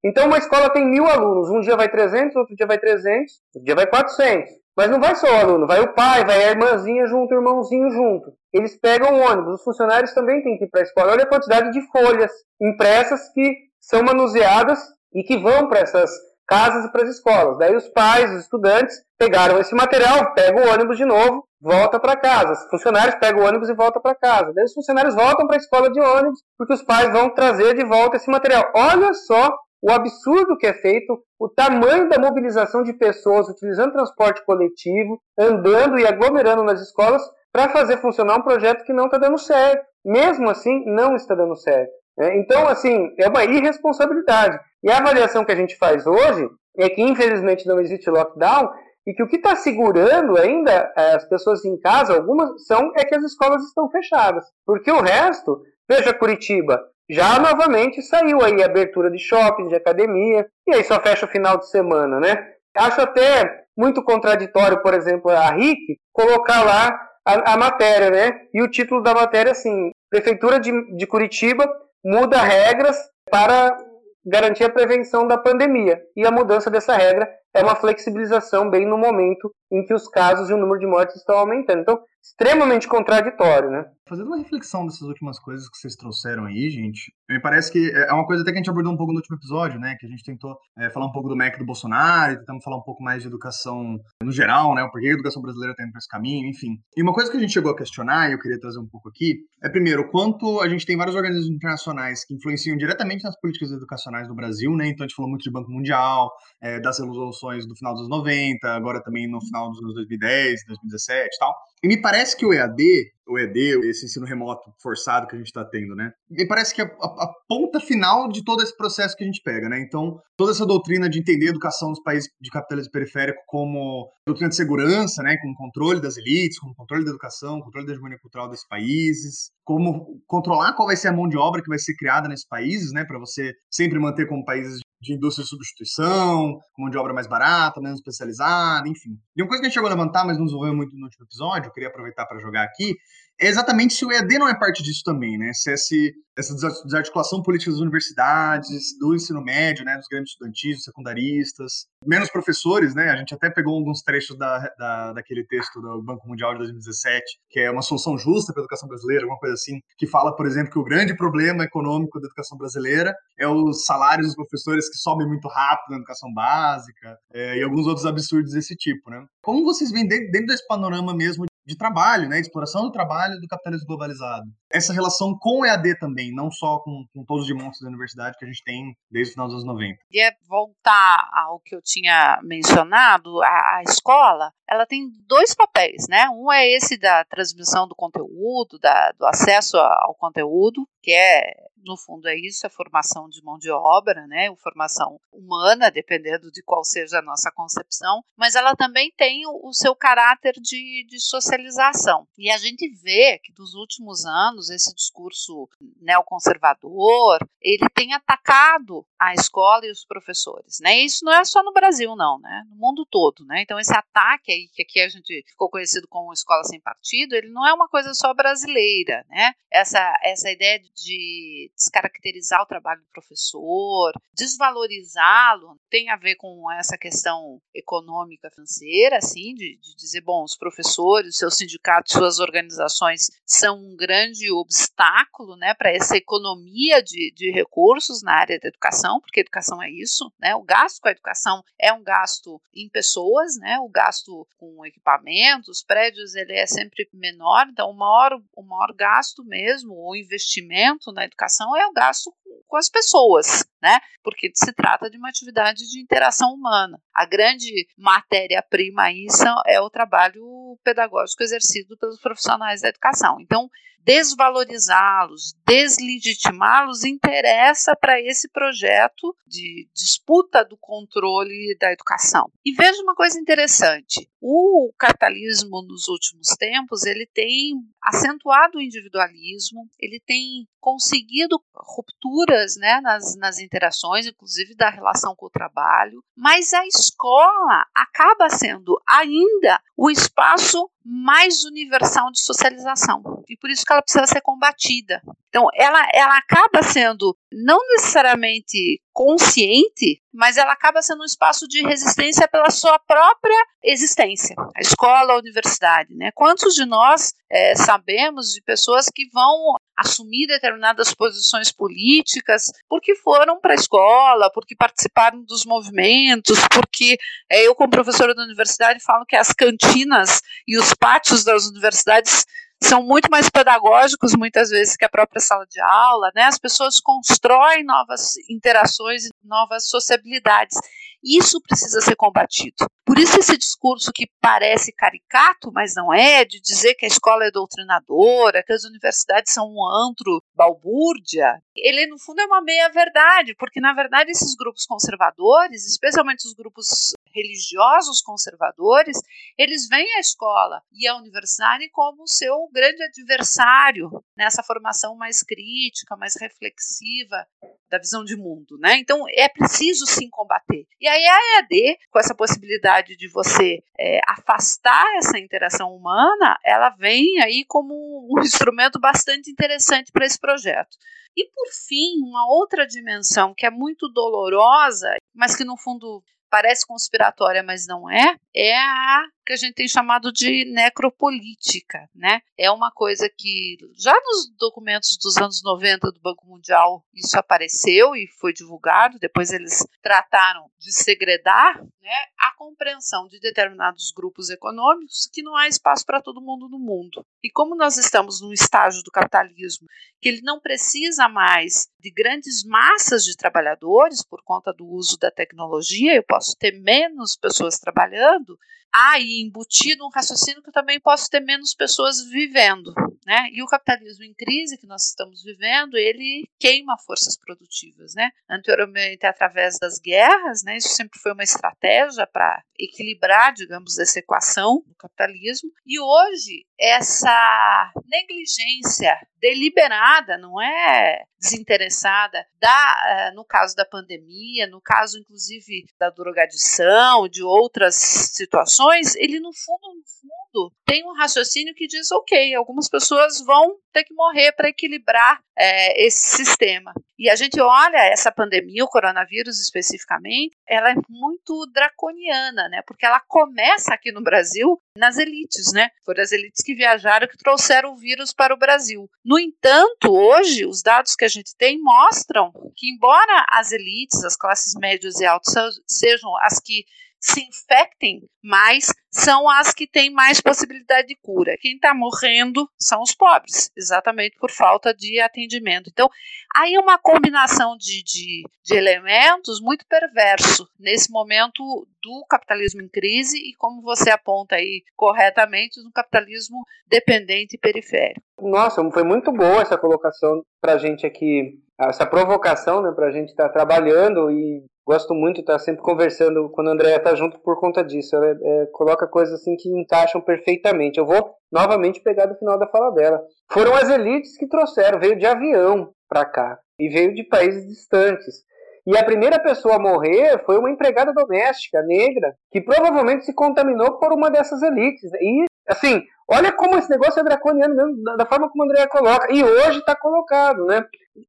Então uma escola tem mil alunos, um dia vai 300, outro dia vai 300, outro dia vai 400. Mas não vai só o aluno, vai o pai, vai a irmãzinha junto, o irmãozinho junto. Eles pegam o ônibus, os funcionários também têm que ir para a escola. Olha a quantidade de folhas impressas que são manuseadas e que vão para essas casas e para as escolas. Daí os pais, os estudantes, pegaram esse material, pegam o ônibus de novo, volta para casa. Os funcionários pegam o ônibus e voltam para casa. Daí os funcionários voltam para a escola de ônibus, porque os pais vão trazer de volta esse material. Olha só o absurdo que é feito, o tamanho da mobilização de pessoas utilizando transporte coletivo, andando e aglomerando nas escolas para fazer funcionar um projeto que não está dando certo. Mesmo assim, não está dando certo. Né? Então, assim, é uma irresponsabilidade. E a avaliação que a gente faz hoje é que, infelizmente, não existe lockdown e que o que está segurando ainda é, as pessoas em casa, algumas são, é que as escolas estão fechadas. Porque o resto, veja Curitiba, já novamente saiu aí a abertura de shopping, de academia, e aí só fecha o final de semana, né? Acho até muito contraditório, por exemplo, a RIC colocar lá a, a matéria, né? E o título da matéria, assim, Prefeitura de, de Curitiba muda regras para garantir a prevenção da pandemia. E a mudança dessa regra é uma flexibilização bem no momento em que os casos e o número de mortes estão aumentando. Então, extremamente contraditório, né? Fazendo uma reflexão dessas últimas coisas que vocês trouxeram aí, gente, me parece que é uma coisa até que a gente abordou um pouco no último episódio, né? Que a gente tentou é, falar um pouco do MEC do Bolsonaro, tentamos falar um pouco mais de educação no geral, né? O porquê a educação brasileira está indo para esse caminho, enfim. E uma coisa que a gente chegou a questionar, e eu queria trazer um pouco aqui, é primeiro, quanto a gente tem vários organismos internacionais que influenciam diretamente nas políticas educacionais do Brasil, né? Então a gente falou muito de Banco Mundial, é, das resoluções do final dos anos 90, agora também no final dos anos 2010, 2017 e tal. E me parece que o EAD, o ED, esse ensino remoto forçado que a gente está tendo, né? Me parece que a, a, a, ponta final de todo esse processo que a gente pega, né? Então, toda essa doutrina de entender a educação dos países de capitalismo periférico como doutrina de segurança, né? Como controle das elites, como controle da educação, controle da hegemonia cultural desses países, como controlar qual vai ser a mão de obra que vai ser criada nesses países, né? Para você sempre manter como países de indústria de substituição, mão de obra mais barata, menos especializada, enfim. E uma coisa que a gente chegou a levantar, mas não desenvolveu muito no último episódio, eu queria aproveitar para jogar aqui, é exatamente se o EAD não é parte disso também, né? Se esse, essa desarticulação política das universidades, do ensino médio, né, dos grandes estudantis, dos secundaristas, menos professores, né? A gente até pegou alguns trechos da, da, daquele texto do Banco Mundial de 2017, que é uma solução justa para a educação brasileira, alguma coisa assim, que fala, por exemplo, que o grande problema econômico da educação brasileira é os salários dos professores que sobem muito rápido na educação básica é, e alguns outros absurdos desse tipo, né? Como vocês veem dentro desse panorama mesmo de trabalho, né, exploração do trabalho do capitalismo globalizado. Essa relação com o EAD também, não só com, com todos os monstros da universidade que a gente tem desde o final dos anos 90. E voltar ao que eu tinha mencionado, a, a, escola, ela tem dois papéis, né? Um é esse da transmissão do conteúdo, da, do acesso ao conteúdo, que é no fundo é isso, a formação de mão de obra, né, a formação humana, dependendo de qual seja a nossa concepção, mas ela também tem o, o seu caráter de, de socialização. E a gente vê que nos últimos anos esse discurso neoconservador, ele tem atacado a escola e os professores, né? E isso não é só no Brasil, não, né? No mundo todo, né? Então esse ataque aí que aqui a gente ficou conhecido como escola sem partido, ele não é uma coisa só brasileira, né? Essa essa ideia de descaracterizar o trabalho do professor, desvalorizá-lo, tem a ver com essa questão econômica financeira, assim, de, de dizer, bom, os professores, seus sindicatos, suas organizações são um grande obstáculo, né, para essa economia de, de recursos na área da educação, porque educação é isso, né, o gasto com a educação é um gasto em pessoas, né, o gasto com equipamentos, prédios, ele é sempre menor, então o maior, o maior gasto mesmo, o investimento na educação é o gasto com as pessoas, né? Porque se trata de uma atividade de interação humana. A grande matéria-prima isso é o trabalho pedagógico exercido pelos profissionais da educação. Então, desvalorizá-los, deslegitimá-los interessa para esse projeto de disputa do controle da educação. E veja uma coisa interessante: o capitalismo nos últimos tempos ele tem acentuado o individualismo, ele tem conseguido rupturas né, nas, nas interações, inclusive da relação com o trabalho, mas a escola acaba sendo ainda o espaço mais universal de socialização. E por isso que ela precisa ser combatida. Então, ela, ela acaba sendo não necessariamente consciente, mas ela acaba sendo um espaço de resistência pela sua própria existência. A escola, a universidade. Né? Quantos de nós é, sabemos de pessoas que vão assumir determinadas posições políticas porque foram para a escola, porque participaram dos movimentos, porque é, eu, como professora da universidade, falo que as cantinas e os pátios das universidades são muito mais pedagógicos muitas vezes que a própria sala de aula, né? As pessoas constroem novas interações e novas sociabilidades. Isso precisa ser combatido. Por isso esse discurso que parece caricato, mas não é, de dizer que a escola é doutrinadora, que as universidades são um antro balbúrdia, ele no fundo é uma meia verdade, porque na verdade esses grupos conservadores, especialmente os grupos religiosos conservadores, eles veem a escola e a universidade como seu grande adversário nessa formação mais crítica, mais reflexiva da visão de mundo, né? Então é preciso sim combater. E aí a EAD, com essa possibilidade de você é, afastar essa interação humana, ela vem aí como um [LAUGHS] instrumento bastante interessante para esse projeto. E por fim, uma outra dimensão que é muito dolorosa, mas que no fundo parece conspiratória, mas não é, é a que a gente tem chamado de necropolítica, né? É uma coisa que já nos documentos dos anos 90 do Banco Mundial isso apareceu e foi divulgado, depois eles trataram de segredar, né, a compreensão de determinados grupos econômicos que não há espaço para todo mundo no mundo. E como nós estamos num estágio do capitalismo que ele não precisa mais de grandes massas de trabalhadores por conta do uso da tecnologia, eu posso ter menos pessoas trabalhando, aí embutido um raciocínio que eu também posso ter menos pessoas vivendo. Né? E o capitalismo em crise que nós estamos vivendo, ele queima forças produtivas. Né? Anteriormente, através das guerras, né? isso sempre foi uma estratégia para equilibrar, digamos, essa equação do capitalismo. E hoje, essa negligência deliberada, não é desinteressada, da, eh, no caso da pandemia, no caso, inclusive, da drogadição, de outras situações, ele, no fundo, no fundo, tem um raciocínio que diz: ok, algumas pessoas vão ter que morrer para equilibrar é, esse sistema. E a gente olha essa pandemia, o coronavírus especificamente, ela é muito draconiana, né? Porque ela começa aqui no Brasil nas elites, né? Foram as elites que viajaram que trouxeram o vírus para o Brasil. No entanto, hoje os dados que a gente tem mostram que embora as elites, as classes médias e altas sejam as que se infectem mais são as que têm mais possibilidade de cura. Quem está morrendo são os pobres, exatamente por falta de atendimento. Então, aí é uma combinação de, de, de elementos muito perverso nesse momento do capitalismo em crise e, como você aponta aí corretamente, do capitalismo dependente e periférico. Nossa, foi muito boa essa colocação para a gente aqui, essa provocação né, para a gente estar tá trabalhando e gosto muito de estar sempre conversando quando a Andrea está junto por conta disso. Ela é, coloca coisas assim que encaixam perfeitamente. Eu vou novamente pegar do final da fala dela. Foram as elites que trouxeram, veio de avião para cá e veio de países distantes. E a primeira pessoa a morrer foi uma empregada doméstica negra que provavelmente se contaminou por uma dessas elites. E assim, olha como esse negócio é draconiano mesmo, da forma como a Andrea coloca. E hoje está colocado, né?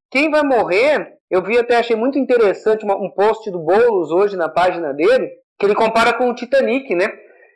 Quem vai morrer eu vi até, achei muito interessante uma, um post do Boulos hoje na página dele, que ele compara com o Titanic, né?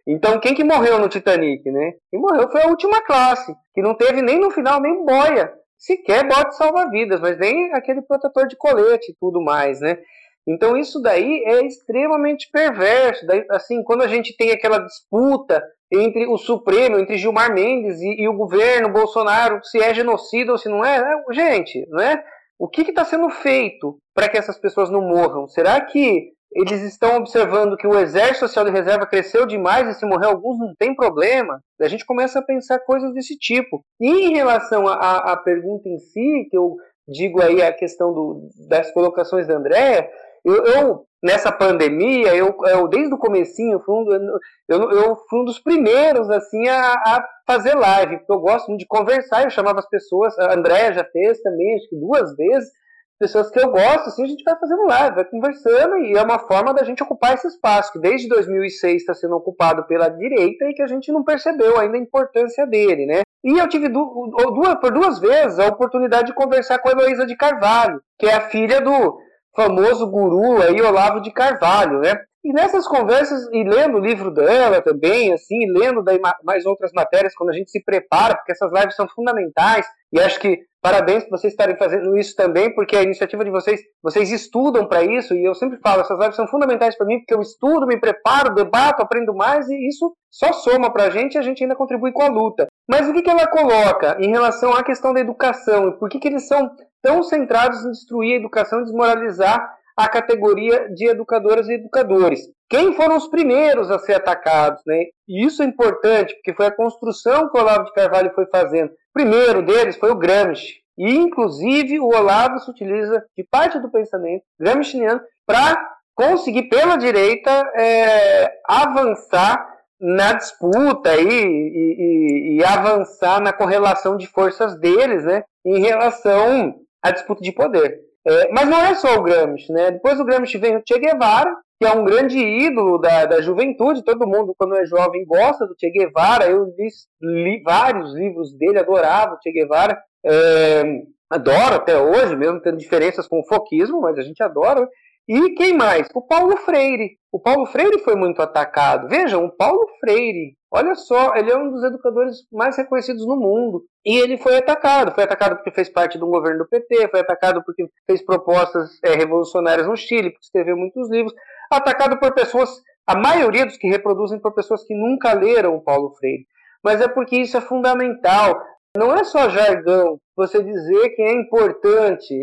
Então, quem que morreu no Titanic, né? Quem morreu foi a última classe, que não teve nem no final nem boia, sequer bote salva-vidas, mas nem aquele protetor de colete e tudo mais, né? Então, isso daí é extremamente perverso. Daí, assim, quando a gente tem aquela disputa entre o Supremo, entre Gilmar Mendes e, e o governo Bolsonaro, se é genocida ou se não é, né? gente, não é? O que está sendo feito para que essas pessoas não morram? Será que eles estão observando que o Exército Social de Reserva cresceu demais e se morrer alguns não tem problema? A gente começa a pensar coisas desse tipo. E em relação à pergunta em si, que eu digo aí a questão do, das colocações da Andréa, eu, eu, nessa pandemia, eu, eu desde o comecinho, fui um, eu, eu fui um dos primeiros assim a, a, fazer live, porque eu gosto muito de conversar, eu chamava as pessoas, a Andréa já fez também, acho que duas vezes, pessoas que eu gosto, assim, a gente vai fazendo live, vai conversando, e é uma forma da gente ocupar esse espaço, que desde 2006 está sendo ocupado pela direita e que a gente não percebeu ainda a importância dele, né? E eu tive duas, por duas vezes a oportunidade de conversar com a Heloísa de Carvalho, que é a filha do famoso guru aí, Olavo de Carvalho, né? E nessas conversas, e lendo o livro dela também, assim, lendo daí mais outras matérias, quando a gente se prepara, porque essas lives são fundamentais, e acho que parabéns por vocês estarem fazendo isso também, porque a iniciativa de vocês, vocês estudam para isso, e eu sempre falo, essas lives são fundamentais para mim, porque eu estudo, me preparo, debato, aprendo mais, e isso só soma para a gente e a gente ainda contribui com a luta. Mas o que, que ela coloca em relação à questão da educação, e por que, que eles são tão centrados em destruir a educação e desmoralizar a categoria de educadoras e educadores. Quem foram os primeiros a ser atacados? Né? E isso é importante, porque foi a construção que o Olavo de Carvalho foi fazendo. O primeiro deles foi o Gramsci. E, inclusive, o Olavo se utiliza de parte do pensamento gramsciano para conseguir, pela direita, é, avançar na disputa e, e, e, avançar na correlação de forças deles né, em relação à disputa de poder. É, mas não é só o Gramsci, né? Depois do Gramsci vem o Che Guevara, que é um grande ídolo da, da juventude. Todo mundo, quando é jovem, gosta do Che Guevara. Eu li, li vários livros dele, adorava o Che Guevara. É, adoro até hoje, mesmo tendo diferenças com o foquismo, mas a gente adora. E quem mais? O Paulo Freire. O Paulo Freire foi muito atacado. Vejam, o Paulo Freire, olha só, ele é um dos educadores mais reconhecidos no mundo. E ele foi atacado. Foi atacado porque fez parte um governo do PT, foi atacado porque fez propostas é, revolucionárias no Chile, porque escreveu muitos livros. Atacado por pessoas, a maioria dos que reproduzem, por pessoas que nunca leram o Paulo Freire. Mas é porque isso é fundamental. Não é só jargão você dizer que é importante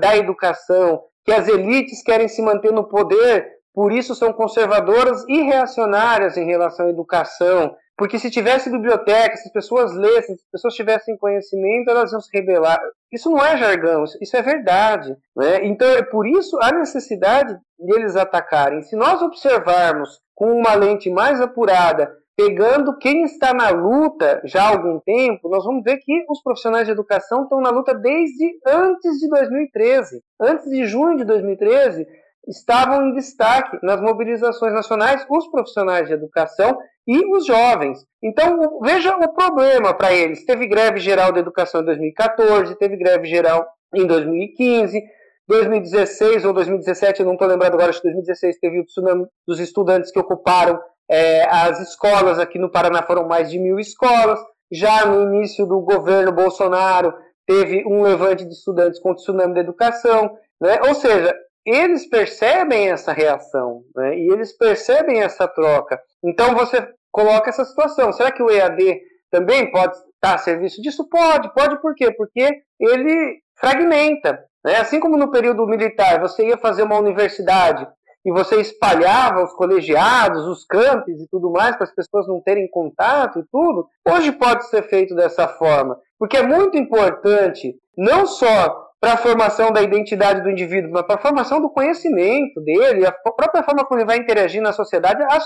da educação, que as elites querem se manter no poder, por isso são conservadoras e reacionárias em relação à educação. Porque se tivesse biblioteca, se as pessoas lessem, se as pessoas tivessem conhecimento, elas iam se rebelar. Isso não é jargão, isso é verdade. Né? Então, é por isso a necessidade de eles atacarem. Se nós observarmos com uma lente mais apurada pegando quem está na luta já há algum tempo, nós vamos ver que os profissionais de educação estão na luta desde antes de 2013. Antes de junho de 2013, estavam em destaque nas mobilizações nacionais os profissionais de educação e os jovens. Então, veja o problema para eles. Teve greve geral da educação em 2014, teve greve geral em 2015, 2016 ou 2017, eu não estou lembrado agora, acho que 2016 teve o tsunami dos estudantes que ocuparam é, as escolas aqui no Paraná, foram mais de mil escolas. Já no início do governo Bolsonaro, teve um levante de estudantes contra o tsunami da educação. Né? Ou seja, eles percebem essa reação né? e eles percebem essa troca. Então você coloca essa situação. Será que o EAD também pode estar a serviço disso? Pode, pode por quê? Porque ele fragmenta. Né? Assim como no período militar você ia fazer uma universidade e você espalhava os colegiados, os campos e tudo mais para as pessoas não terem contato e tudo, hoje pode ser feito dessa forma. Porque é muito importante, não só para a formação da identidade do indivíduo, mas para a formação do conhecimento dele, a própria forma como ele vai interagir na sociedade, a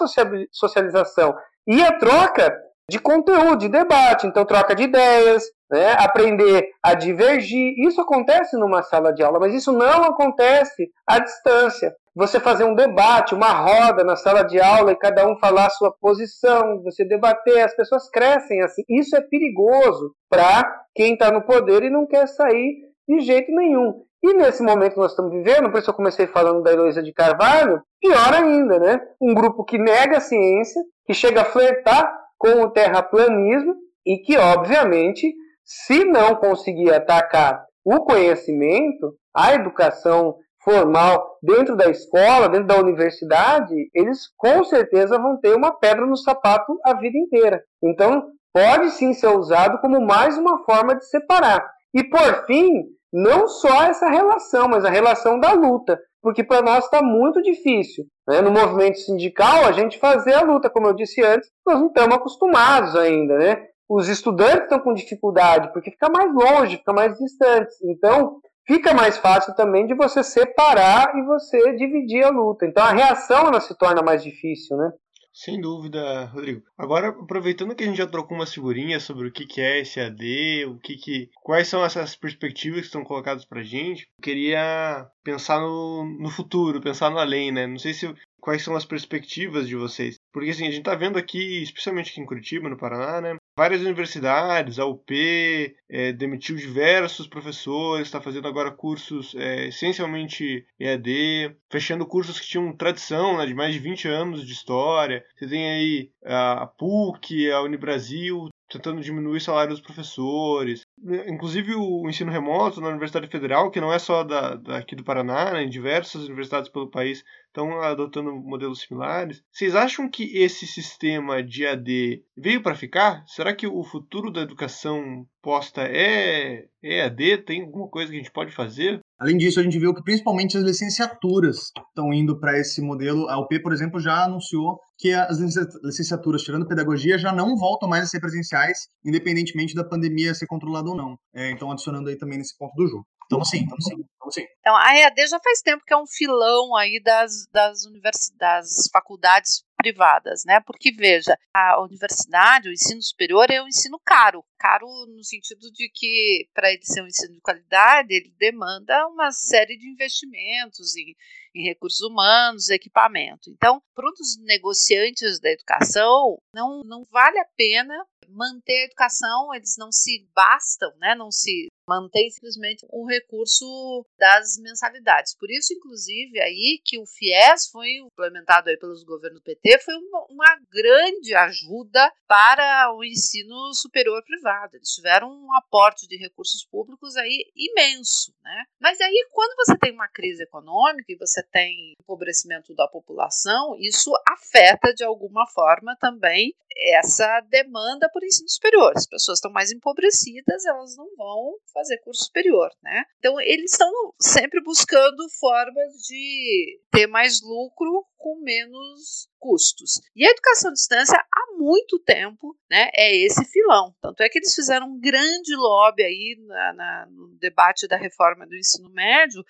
socialização e a troca de conteúdo, de debate, então troca de ideias, né? aprender a divergir. Isso acontece numa sala de aula, mas isso não acontece à distância. Você fazer um debate, uma roda na sala de aula e cada um falar a sua posição, você debater, as pessoas crescem assim. Isso é perigoso para quem está no poder e não quer sair de jeito nenhum. E nesse momento que nós estamos vivendo, por isso eu comecei falando da Heloísa de Carvalho, pior ainda, né? Um grupo que nega a ciência, que chega a flertar com o terraplanismo e que, obviamente, se não conseguir atacar o conhecimento, a educação formal dentro da escola, dentro da universidade, eles com certeza vão ter uma pedra no sapato a vida inteira. Então, pode sim ser usado como mais uma forma de separar. E por fim, não só essa relação, mas a relação da luta, porque para nós está muito difícil. Né? No movimento sindical, a gente fazer a luta, como eu disse antes, nós não estamos acostumados ainda. Né? Os estudantes estão com dificuldade, porque fica mais longe, fica mais distante. Então, fica mais fácil também de você separar e você dividir a luta. Então, a reação ela se torna mais difícil. Né? Sem dúvida, Rodrigo. Agora, aproveitando que a gente já trocou umas figurinhas sobre o que é esse AD, o que, que quais são essas perspectivas que estão colocadas para gente, eu queria pensar no, no futuro, pensar no além, né? Não sei se quais são as perspectivas de vocês. Porque assim, a gente está vendo aqui, especialmente aqui em Curitiba, no Paraná, né? Várias universidades, a UP é, demitiu diversos professores, está fazendo agora cursos é, essencialmente EAD, fechando cursos que tinham tradição né, de mais de 20 anos de história. Você tem aí a PUC, a Unibrasil tentando diminuir o salário dos professores. Inclusive o ensino remoto na Universidade Federal, que não é só da, daqui do Paraná, né, em diversas universidades pelo país estão adotando modelos similares. Vocês acham que esse sistema de AD veio para ficar? Será que o futuro da educação posta é EAD? Tem alguma coisa que a gente pode fazer? Além disso, a gente viu que principalmente as licenciaturas estão indo para esse modelo. A UP, por exemplo, já anunciou que as licenciaturas, tirando pedagogia, já não voltam mais a ser presenciais, independentemente da pandemia ser controlada ou não. É, então, adicionando aí também nesse ponto do jogo. Então, sim, então, sim, então, sim. Então, a EAD já faz tempo que é um filão aí das, das universidades, das faculdades privadas, né? Porque veja, a universidade, o ensino superior é um ensino caro, caro no sentido de que para ele ser um ensino de qualidade, ele demanda uma série de investimentos em, em recursos humanos, equipamento. Então, para os negociantes da educação, não, não vale a pena manter a educação, eles não se bastam, né? Não se mantém simplesmente um recurso das mensalidades. Por isso, inclusive, aí que o FIES foi implementado aí pelos governos PT, foi uma, uma grande ajuda para o ensino superior privado. Eles tiveram um aporte de recursos públicos aí imenso, né? Mas aí, quando você tem uma crise econômica e você tem empobrecimento da população, isso afeta de alguma forma também essa demanda por ensino superior. As pessoas estão mais empobrecidas, elas não vão fazer curso superior, né? Então eles estão sempre buscando formas de ter mais lucro com menos custos. E a educação à distância há muito tempo, né, é esse filão. Tanto é que eles fizeram um grande lobby aí na, na, no debate da reforma do ensino médio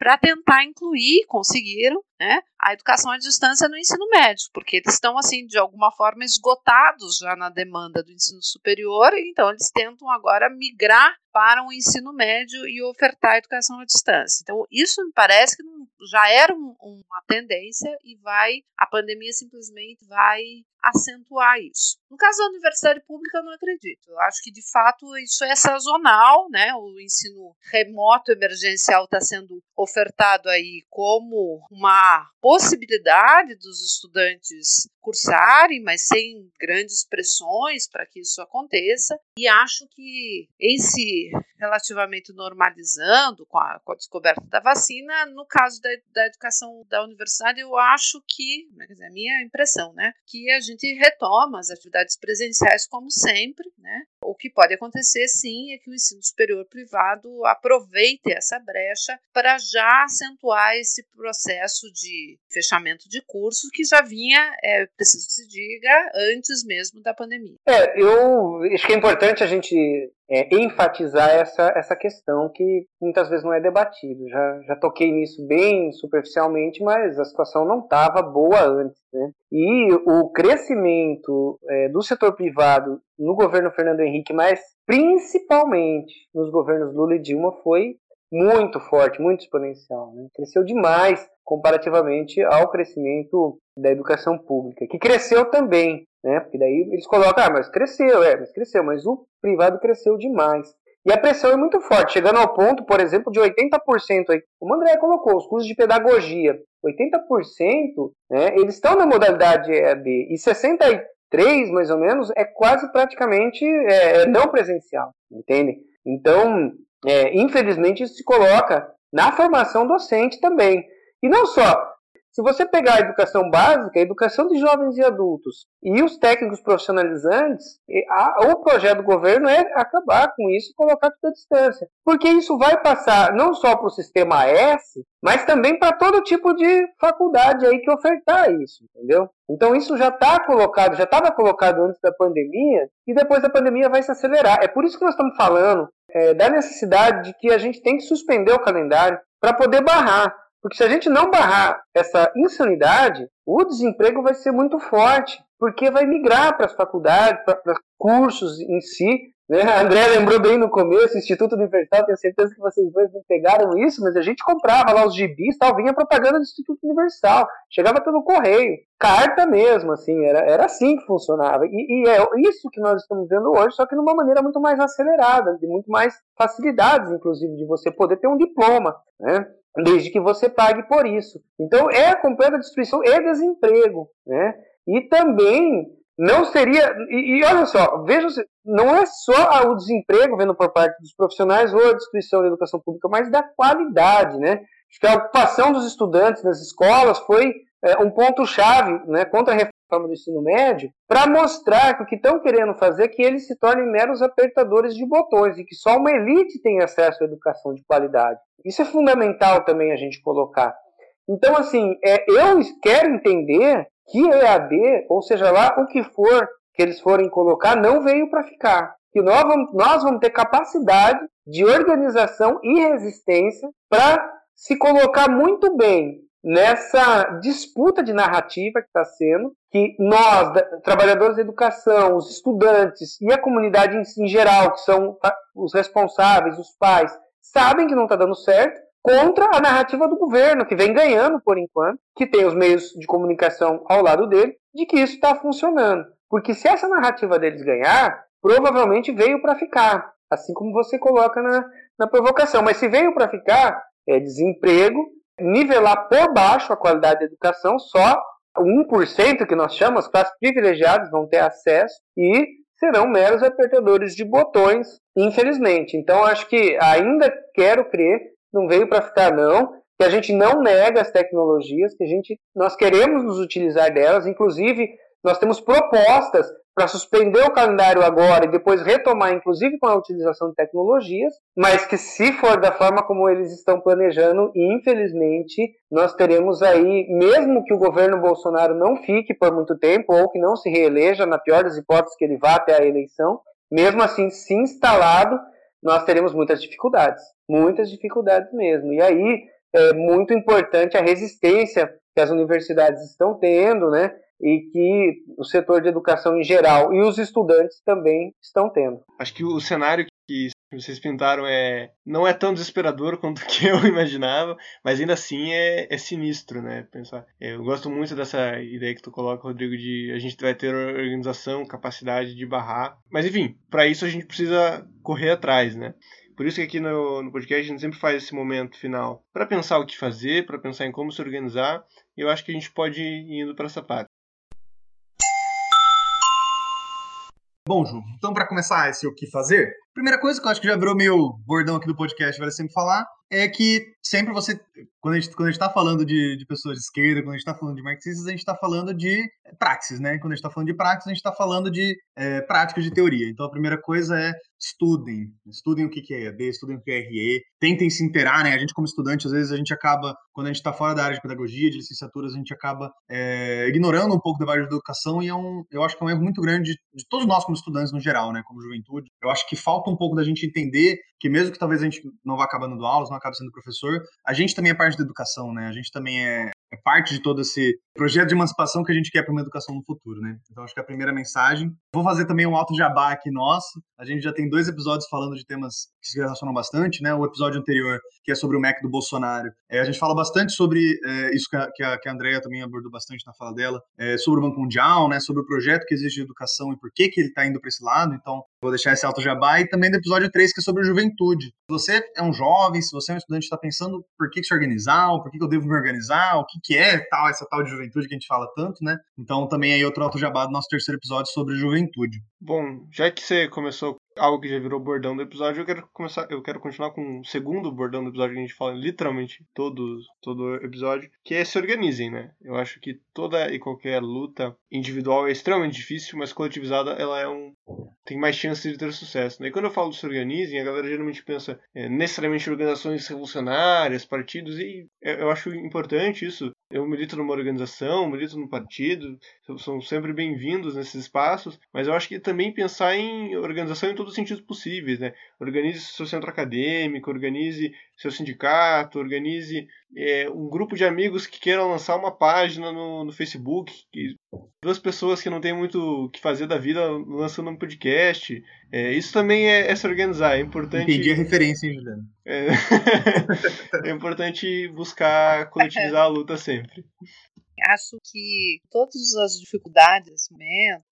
para tentar incluir, conseguiram, né, a educação à distância no ensino médio, porque eles estão assim de alguma forma esgotados já na demanda do ensino superior, então eles tentam agora migrar para o ensino médio e ofertar educação à distância. Então isso me parece que já era um, uma tendência e vai a pandemia simplesmente vai acentuar isso. No caso da universidade pública, eu não acredito. Eu acho que, de fato, isso é sazonal, né? O ensino remoto emergencial está sendo ofertado aí como uma possibilidade dos estudantes cursarem, mas sem grandes pressões para que isso aconteça. E acho que, em se relativamente normalizando com a, com a descoberta da vacina, no caso da, da educação da universidade, eu acho que, né, quer dizer, a minha impressão, né, que a gente retoma as atividades presenciais como sempre, né? O que pode acontecer, sim, é que o ensino superior privado aproveite essa brecha para já acentuar esse processo de fechamento de cursos que já vinha, é preciso que se diga, antes mesmo da pandemia. É, eu acho que é importante a gente é, enfatizar essa, essa questão que muitas vezes não é debatido. Já, já toquei nisso bem superficialmente, mas a situação não estava boa antes. Né? E o crescimento é, do setor privado no governo Fernando Henrique, mas principalmente nos governos Lula e Dilma, foi muito forte, muito exponencial. Né? Cresceu demais comparativamente ao crescimento da educação pública, que cresceu também, né? Porque daí eles colocam, ah, mas cresceu, é, mas cresceu, mas o privado cresceu demais. E a pressão é muito forte, chegando ao ponto, por exemplo, de 80%, aí, como o André colocou, os cursos de pedagogia, 80%, né, eles estão na modalidade EAD, e 63% mais ou menos, é quase praticamente é, é não presencial, entende? Então, é, infelizmente, isso se coloca na formação docente também. E não só. Se você pegar a educação básica, a educação de jovens e adultos e os técnicos profissionalizantes, a, o projeto do governo é acabar com isso e colocar tudo à distância. Porque isso vai passar não só para o sistema S, mas também para todo tipo de faculdade aí que ofertar isso, entendeu? Então isso já está colocado, já estava colocado antes da pandemia e depois da pandemia vai se acelerar. É por isso que nós estamos falando é, da necessidade de que a gente tem que suspender o calendário para poder barrar. Porque se a gente não barrar essa insanidade, o desemprego vai ser muito forte, porque vai migrar para as faculdades, para cursos em si. Né? A André lembrou bem no começo, Instituto Universitário, tenho certeza que vocês dois não pegaram isso, mas a gente comprava lá os gibis, tal, vinha propaganda do Instituto Universal, chegava pelo correio, carta mesmo, assim, era, era assim que funcionava. E, e é isso que nós estamos vendo hoje, só que de uma maneira muito mais acelerada, de muito mais facilidades, inclusive, de você poder ter um diploma, né? Desde que você pague por isso. Então é a completa destruição e desemprego, né? E também não seria e, e olha só, veja, não é só o desemprego vendo por parte dos profissionais ou a destruição da educação pública, mas da qualidade, né? Acho que a ocupação dos estudantes nas escolas foi é, um ponto chave, né, contra a reforma do ensino médio, para mostrar que o que estão querendo fazer é que eles se tornem meros apertadores de botões e que só uma elite tem acesso à educação de qualidade. Isso é fundamental também a gente colocar. Então, assim, é, eu quero entender que EAD, ou seja lá o que for que eles forem colocar, não veio para ficar. Que nós vamos, nós vamos ter capacidade de organização e resistência para se colocar muito bem nessa disputa de narrativa que está sendo, que nós, trabalhadores da educação, os estudantes e a comunidade em geral, que são os responsáveis, os pais, sabem que não está dando certo, contra a narrativa do governo, que vem ganhando por enquanto, que tem os meios de comunicação ao lado dele, de que isso está funcionando. Porque se essa narrativa deles ganhar, provavelmente veio para ficar, assim como você coloca na, na provocação. Mas se veio para ficar, é desemprego, nivelar por baixo a qualidade da educação, só 1% que nós chamamos, classes privilegiadas vão ter acesso e serão meros apertadores de botões, infelizmente. Então, acho que ainda quero crer, não veio para ficar não, que a gente não nega as tecnologias, que a gente nós queremos nos utilizar delas, inclusive nós temos propostas para suspender o calendário agora e depois retomar, inclusive com a utilização de tecnologias, mas que se for da forma como eles estão planejando, infelizmente, nós teremos aí, mesmo que o governo Bolsonaro não fique por muito tempo ou que não se reeleja, na pior das hipóteses que ele vá até a eleição, mesmo assim, se instalado, nós teremos muitas dificuldades, muitas dificuldades mesmo. E aí é muito importante a resistência que as universidades estão tendo, né? E que o setor de educação em geral e os estudantes também estão tendo. Acho que o cenário que vocês pintaram é não é tão desesperador quanto [LAUGHS] que eu imaginava, mas ainda assim é, é sinistro, né? Pensar. Eu gosto muito dessa ideia que tu coloca, Rodrigo, de a gente vai ter organização, capacidade de barrar. Mas enfim, para isso a gente precisa correr atrás, né? Por isso que aqui no, no podcast a gente sempre faz esse momento final para pensar o que fazer, para pensar em como se organizar. E eu acho que a gente pode ir indo para essa parte. Bom, Ju, então para começar esse o que fazer, primeira coisa que eu acho que já virou meio bordão aqui do podcast, vale sempre falar, é que sempre você, quando a gente, quando a gente tá falando de, de pessoas de esquerda, quando a gente tá falando de marxistas, a gente tá falando de praxis, né? Quando a gente tá falando de praxis, a gente tá falando de é, de teoria. Então a primeira coisa é estudem, estudem o que é EAD, estudem o que é RE, tentem se inteirar, né? A gente como estudante, às vezes a gente acaba, quando a gente está fora da área de pedagogia, de licenciaturas, a gente acaba é, ignorando um pouco da área de educação e é um, eu acho que é um erro muito grande de, de todos nós como estudantes no geral, né? Como juventude. Eu acho que falta um pouco da gente entender que mesmo que talvez a gente não vá acabando dando aulas, não acabe sendo professor, a gente também é parte da educação, né? A gente também é, é parte de todo esse projeto de emancipação que a gente quer para uma educação no futuro, né? Então acho que a primeira mensagem. Vou fazer também um alto jabá aqui nosso. A gente já tem dois episódios falando de temas que se relacionam bastante, né? O episódio anterior, que é sobre o MEC do Bolsonaro, é, a gente fala bastante sobre é, isso que a, que, a, que a Andrea também abordou bastante na fala dela, é, sobre o Banco Mundial, né? Sobre o projeto que existe de educação e por que, que ele está indo para esse lado. Então, vou deixar esse alto jabá. E também do episódio 3, que é sobre juventude. Se você é um jovem, se você é um estudante está pensando por que, que se organizar, por que, que eu devo me organizar, o que, que é tal, essa tal de juventude que a gente fala tanto, né? Então também aí outro alto jabá do nosso terceiro episódio sobre juventude. Bom, já que você começou algo que já virou bordão do episódio, eu quero começar, eu quero continuar com o segundo bordão do episódio que a gente fala literalmente todo todo episódio, que é se organizem, né? Eu acho que toda e qualquer luta individual é extremamente difícil, mas coletivizada ela é um tem mais chance de ter sucesso. Né? E quando eu falo se organizem, a galera geralmente pensa é, necessariamente organizações revolucionárias, partidos, e eu acho importante isso. Eu milito numa organização, milito num partido, são sempre bem-vindos nesses espaços, mas eu acho que também pensar em organização em todos os sentidos possíveis, né? Organize seu centro acadêmico, organize seu sindicato, organize é, um grupo de amigos que queiram lançar uma página no, no Facebook, que, duas pessoas que não têm muito o que fazer da vida lançando um podcast. É, isso também é, é, se organizar, é importante. Entendi a referência, hein, Juliano? É, [LAUGHS] é importante buscar coletivizar a luta sempre. Acho que todas as dificuldades,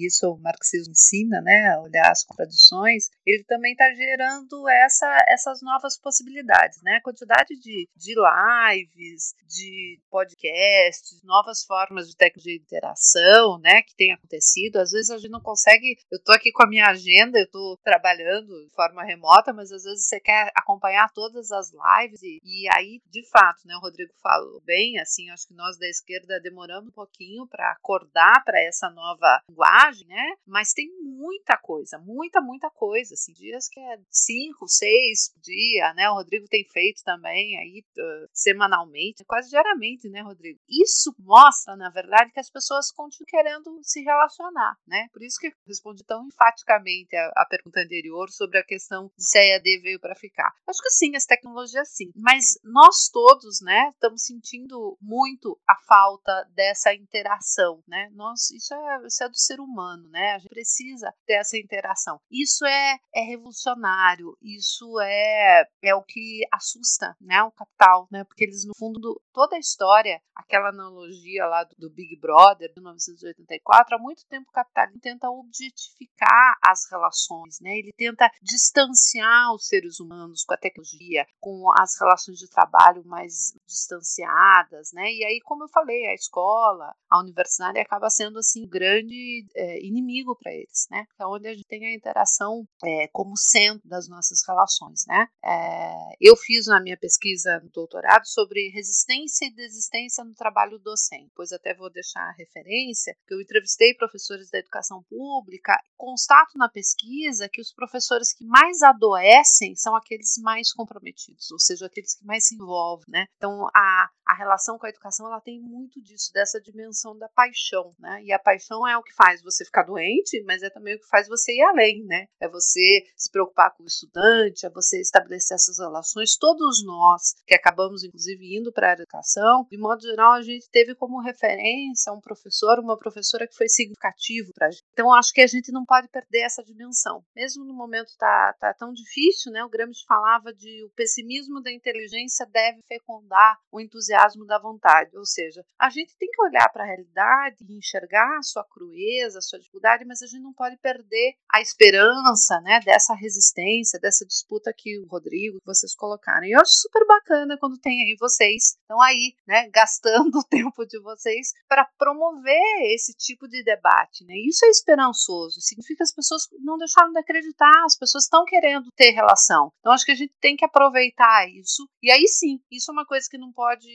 isso o marxismo ensina, né, olhar as contradições, ele também está gerando essa, essas novas possibilidades, né, a quantidade de, de lives, de podcasts, novas formas de tecnologia de interação, né, que tem acontecido, às vezes a gente não consegue, eu estou aqui com a minha agenda, eu estou trabalhando de forma remota, mas às vezes você quer acompanhar todas as lives e, e aí, de fato, né, o Rodrigo falou bem, assim, acho que nós da esquerda demorando um pouquinho para acordar para essa nova linguagem, né? Mas tem muita coisa, muita, muita coisa. Assim, dias que é cinco, seis por dia, né? O Rodrigo tem feito também aí uh, semanalmente, quase diariamente, né, Rodrigo? Isso mostra, na verdade, que as pessoas continuam querendo se relacionar, né? Por isso que eu respondi tão enfaticamente a, a pergunta anterior sobre a questão de se a EAD veio para ficar. Acho que sim, as tecnologias sim, mas nós todos, né, estamos sentindo muito a falta dessa interação, né? Nós, isso é, isso é do ser humano, né? A gente precisa ter essa interação. Isso é, é revolucionário, isso é, é o que assusta, né? O capital, né? Porque eles, no fundo, toda a história, aquela analogia lá do, Big Brother, de 1984, há muito tempo o capital tenta objetificar as relações, né? Ele tenta distanciar os seres humanos com a tecnologia, com as relações de trabalho mais distanciadas, né? E aí, como eu falei, a escola, a universidade acaba sendo assim grande é, inimigo para eles, né? É onde a gente tem a interação é, como centro das nossas relações, né? É, eu fiz na minha pesquisa no doutorado sobre resistência e desistência no trabalho docente. Pois até vou deixar a referência que eu entrevistei professores da educação pública. Constato na pesquisa que os professores que mais adoecem são aqueles mais comprometidos, ou seja, aqueles que mais se envolvem, né? Então a a relação com a educação ela tem muito disso, dessa dimensão da paixão, né? E a paixão é o que faz você ficar doente, mas é também o que faz você ir além, né? É você se preocupar com o estudante, é você estabelecer essas relações. Todos nós que acabamos, inclusive, indo para a educação, de modo geral, a gente teve como referência um professor, uma professora que foi significativo para a gente. Então, acho que a gente não pode perder essa dimensão. Mesmo no momento tá, tá tão difícil, né? O Gramsci falava de o pessimismo da inteligência deve fecundar o entusiasmo da vontade. Ou seja, a gente tem que olhar para a realidade e enxergar a sua crueza, a sua dificuldade, mas a gente não pode perder a esperança, né? Dessa resistência, dessa disputa que o Rodrigo, vocês colocaram. E eu acho super bacana quando tem aí vocês estão aí, né? [LAUGHS] Gastando o tempo de vocês para promover esse tipo de debate, né? Isso é esperançoso. Significa que as pessoas não deixaram de acreditar, as pessoas estão querendo ter relação. Então acho que a gente tem que aproveitar isso. E aí sim, isso é uma coisa que não pode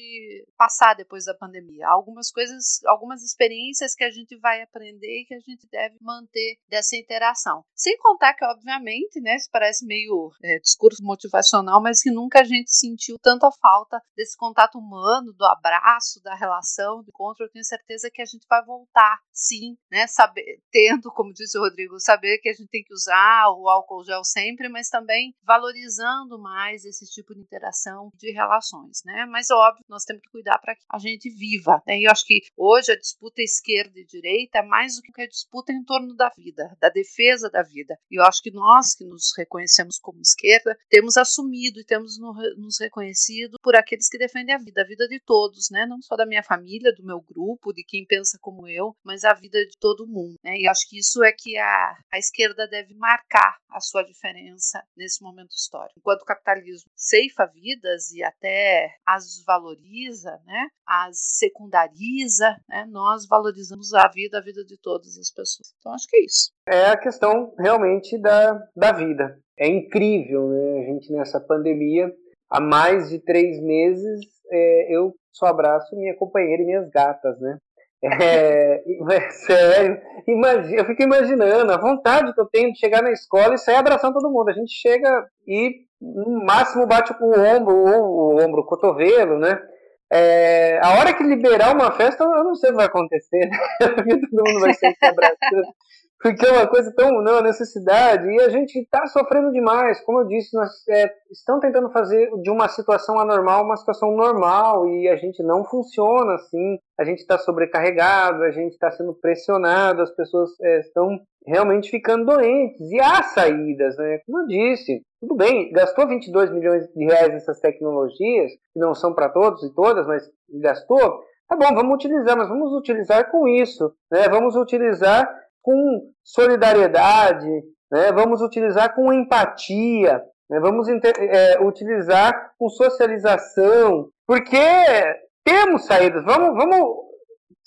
passar depois da pandemia. Algumas coisas, algumas experiências que a gente vai aprender e que a gente deve manter dessa interação. Sem contar que, obviamente, né, isso parece meio é, discurso motivacional, mas que nunca a gente sentiu tanta falta desse contato humano, do abraço, da relação, do encontro. Eu tenho certeza que a gente vai voltar, sim, né, saber, tendo, como disse o Rodrigo, saber que a gente tem que usar o álcool gel sempre, mas também valorizando mais esse tipo de interação, de relações, né? Mas óbvio, nós temos que cuidar para que a gente viva. Né? E eu acho que hoje a disputa esquerda e direita é mais do que a disputa em torno da vida, da defesa da vida. E eu acho que nós que nos reconhecemos como esquerda temos assumido e temos nos reconhecido por aqueles que defendem a vida, a vida de todos, né? Não só da minha família, do meu grupo, de quem pensa como eu, mas a vida de todo mundo. Né? E acho que isso é que a, a esquerda deve marcar a sua diferença nesse momento histórico. Enquanto o capitalismo ceifa vidas e até as desvaloriza, né, as secundariza, né, nós valorizamos a vida, a vida de todas as pessoas. Então acho que é isso. É a questão realmente da, da vida. É incrível, né? A gente nessa pandemia, há mais de três meses, é, eu só abraço minha companheira e minhas gatas, né? É, [LAUGHS] é, sério, imagina, eu fico imaginando a vontade que eu tenho de chegar na escola e sair abraçando todo mundo. A gente chega e no máximo bate com o ombro, o, o ombro, o cotovelo, né? É, a hora que liberar uma festa, eu não sei o que vai acontecer, né? [LAUGHS] todo mundo vai ser abraçando porque é uma coisa tão não, necessidade e a gente está sofrendo demais. Como eu disse, nós é, estão tentando fazer de uma situação anormal uma situação normal e a gente não funciona assim. A gente está sobrecarregado, a gente está sendo pressionado, as pessoas é, estão realmente ficando doentes e há saídas, né? Como eu disse, tudo bem, gastou 22 milhões de reais nessas tecnologias que não são para todos e todas, mas gastou. Tá bom, vamos utilizar, mas vamos utilizar com isso, né? Vamos utilizar com solidariedade, né? vamos utilizar com empatia, né? vamos é, utilizar com socialização, porque temos saídas. Vamos, vamos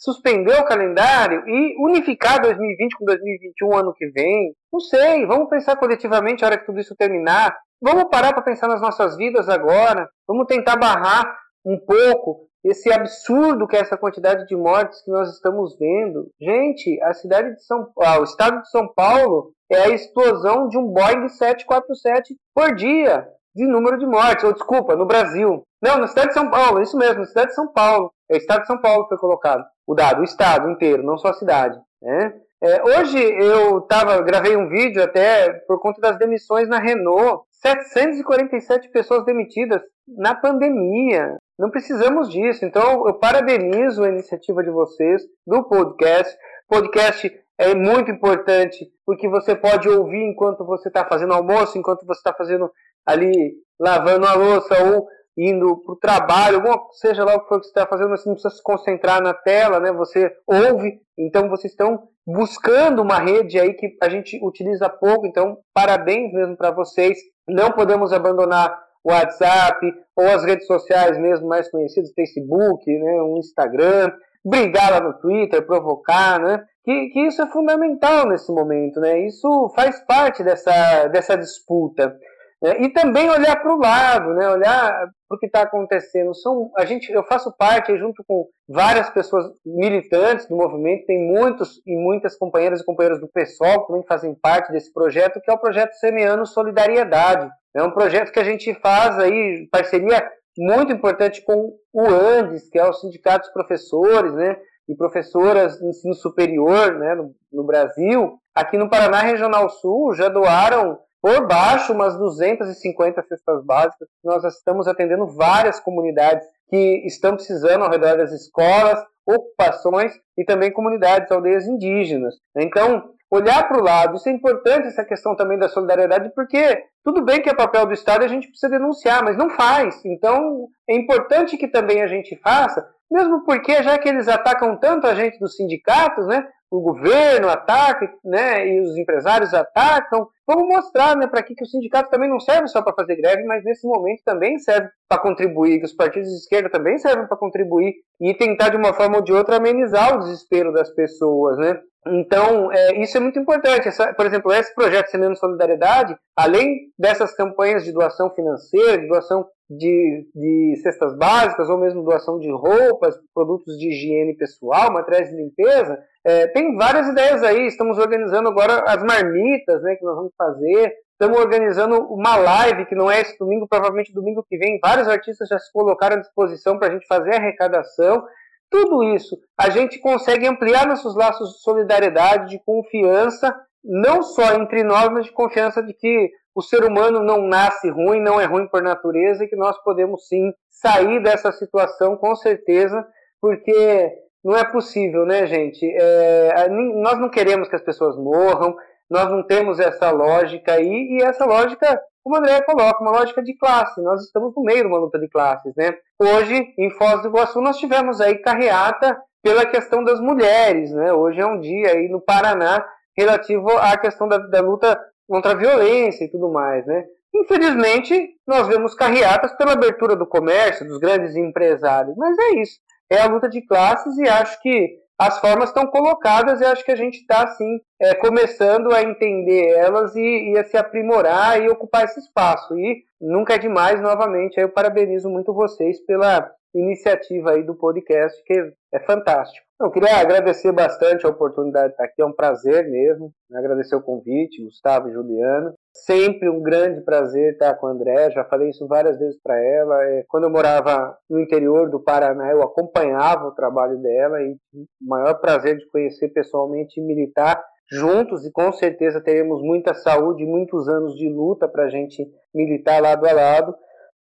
suspender o calendário e unificar 2020 com 2021 ano que vem. Não sei, vamos pensar coletivamente a hora que tudo isso terminar. Vamos parar para pensar nas nossas vidas agora. Vamos tentar barrar um pouco esse absurdo que é essa quantidade de mortes que nós estamos vendo. Gente, a cidade de São ah, o estado de São Paulo é a explosão de um Boeing 747 por dia de número de mortes, ou desculpa, no Brasil. Não, na cidade de São Paulo, isso mesmo, na cidade de São Paulo. É o estado de São Paulo que foi colocado. O dado, o estado inteiro, não só a cidade. Né? É, hoje eu tava, gravei um vídeo até por conta das demissões na Renault. 747 pessoas demitidas na pandemia. Não precisamos disso. Então, eu parabenizo a iniciativa de vocês do podcast. Podcast é muito importante porque você pode ouvir enquanto você está fazendo almoço, enquanto você está fazendo ali lavando a louça ou indo para o trabalho, seja lá o que for que você está fazendo, você não precisa se concentrar na tela, né? Você ouve, então vocês estão buscando uma rede aí que a gente utiliza pouco, então parabéns mesmo para vocês. Não podemos abandonar o WhatsApp ou as redes sociais mesmo mais conhecidas, Facebook, né, o Instagram, brigar lá no Twitter, provocar, né? Que, que isso é fundamental nesse momento, né? Isso faz parte dessa, dessa disputa. Né? E também olhar para o lado, né? olhar para o que está acontecendo. São, a gente, eu faço parte, junto com várias pessoas militantes do movimento, tem muitos e muitas companheiras e companheiros do PSOL que também fazem parte desse projeto, que é o projeto Semeando Solidariedade. É um projeto que a gente faz aí, parceria muito importante com o ANDES, que é o Sindicato dos Professores, né? E professoras de ensino superior, né, no, no Brasil. Aqui no Paraná Regional Sul já doaram por baixo umas 250 cestas básicas. Nós estamos atendendo várias comunidades que estão precisando ao redor das escolas, ocupações e também comunidades, aldeias indígenas. Então, olhar para o lado, isso é importante, essa questão também da solidariedade, porque tudo bem que é papel do Estado a gente precisa denunciar, mas não faz. Então, é importante que também a gente faça, mesmo porque já que eles atacam tanto a gente dos sindicatos, né, o governo ataca, né, e os empresários atacam. Vamos mostrar, né, para que, que o sindicato também não serve só para fazer greve, mas nesse momento também serve para contribuir, que os partidos de esquerda também servem para contribuir e tentar de uma forma ou de outra amenizar o desespero das pessoas, né? Então, é, isso é muito importante. Essa, por exemplo, esse projeto Semendo Solidariedade, além dessas campanhas de doação financeira, de doação de, de cestas básicas, ou mesmo doação de roupas, produtos de higiene pessoal, materiais de limpeza, é, tem várias ideias aí. Estamos organizando agora as marmitas né, que nós vamos fazer. Estamos organizando uma live, que não é esse domingo, provavelmente domingo que vem. Vários artistas já se colocaram à disposição para a gente fazer a arrecadação. Tudo isso a gente consegue ampliar nossos laços de solidariedade, de confiança, não só entre nós, mas de confiança de que o ser humano não nasce ruim, não é ruim por natureza e que nós podemos sim sair dessa situação com certeza, porque não é possível, né, gente? É, nós não queremos que as pessoas morram, nós não temos essa lógica aí, e essa lógica como o André coloca, uma lógica de classe. Nós estamos no meio de uma luta de classes, né? Hoje, em Foz do Iguaçu, nós tivemos aí carreata pela questão das mulheres, né? Hoje é um dia aí no Paraná relativo à questão da, da luta contra a violência e tudo mais, né? Infelizmente, nós vemos carreatas pela abertura do comércio, dos grandes empresários, mas é isso. É a luta de classes e acho que as formas estão colocadas e acho que a gente está, assim, é, começando a entender elas e, e, a se aprimorar e ocupar esse espaço. E nunca é demais, novamente, eu parabenizo muito vocês pela iniciativa aí do podcast, que é fantástico. Eu queria agradecer bastante a oportunidade de estar aqui, é um prazer mesmo, agradecer o convite, Gustavo e Juliano. Sempre um grande prazer estar com a André, já falei isso várias vezes para ela. É, quando eu morava no interior do Paraná, eu acompanhava o trabalho dela e o maior prazer de conhecer pessoalmente e militar juntos e com certeza teremos muita saúde e muitos anos de luta para a gente militar lado a lado.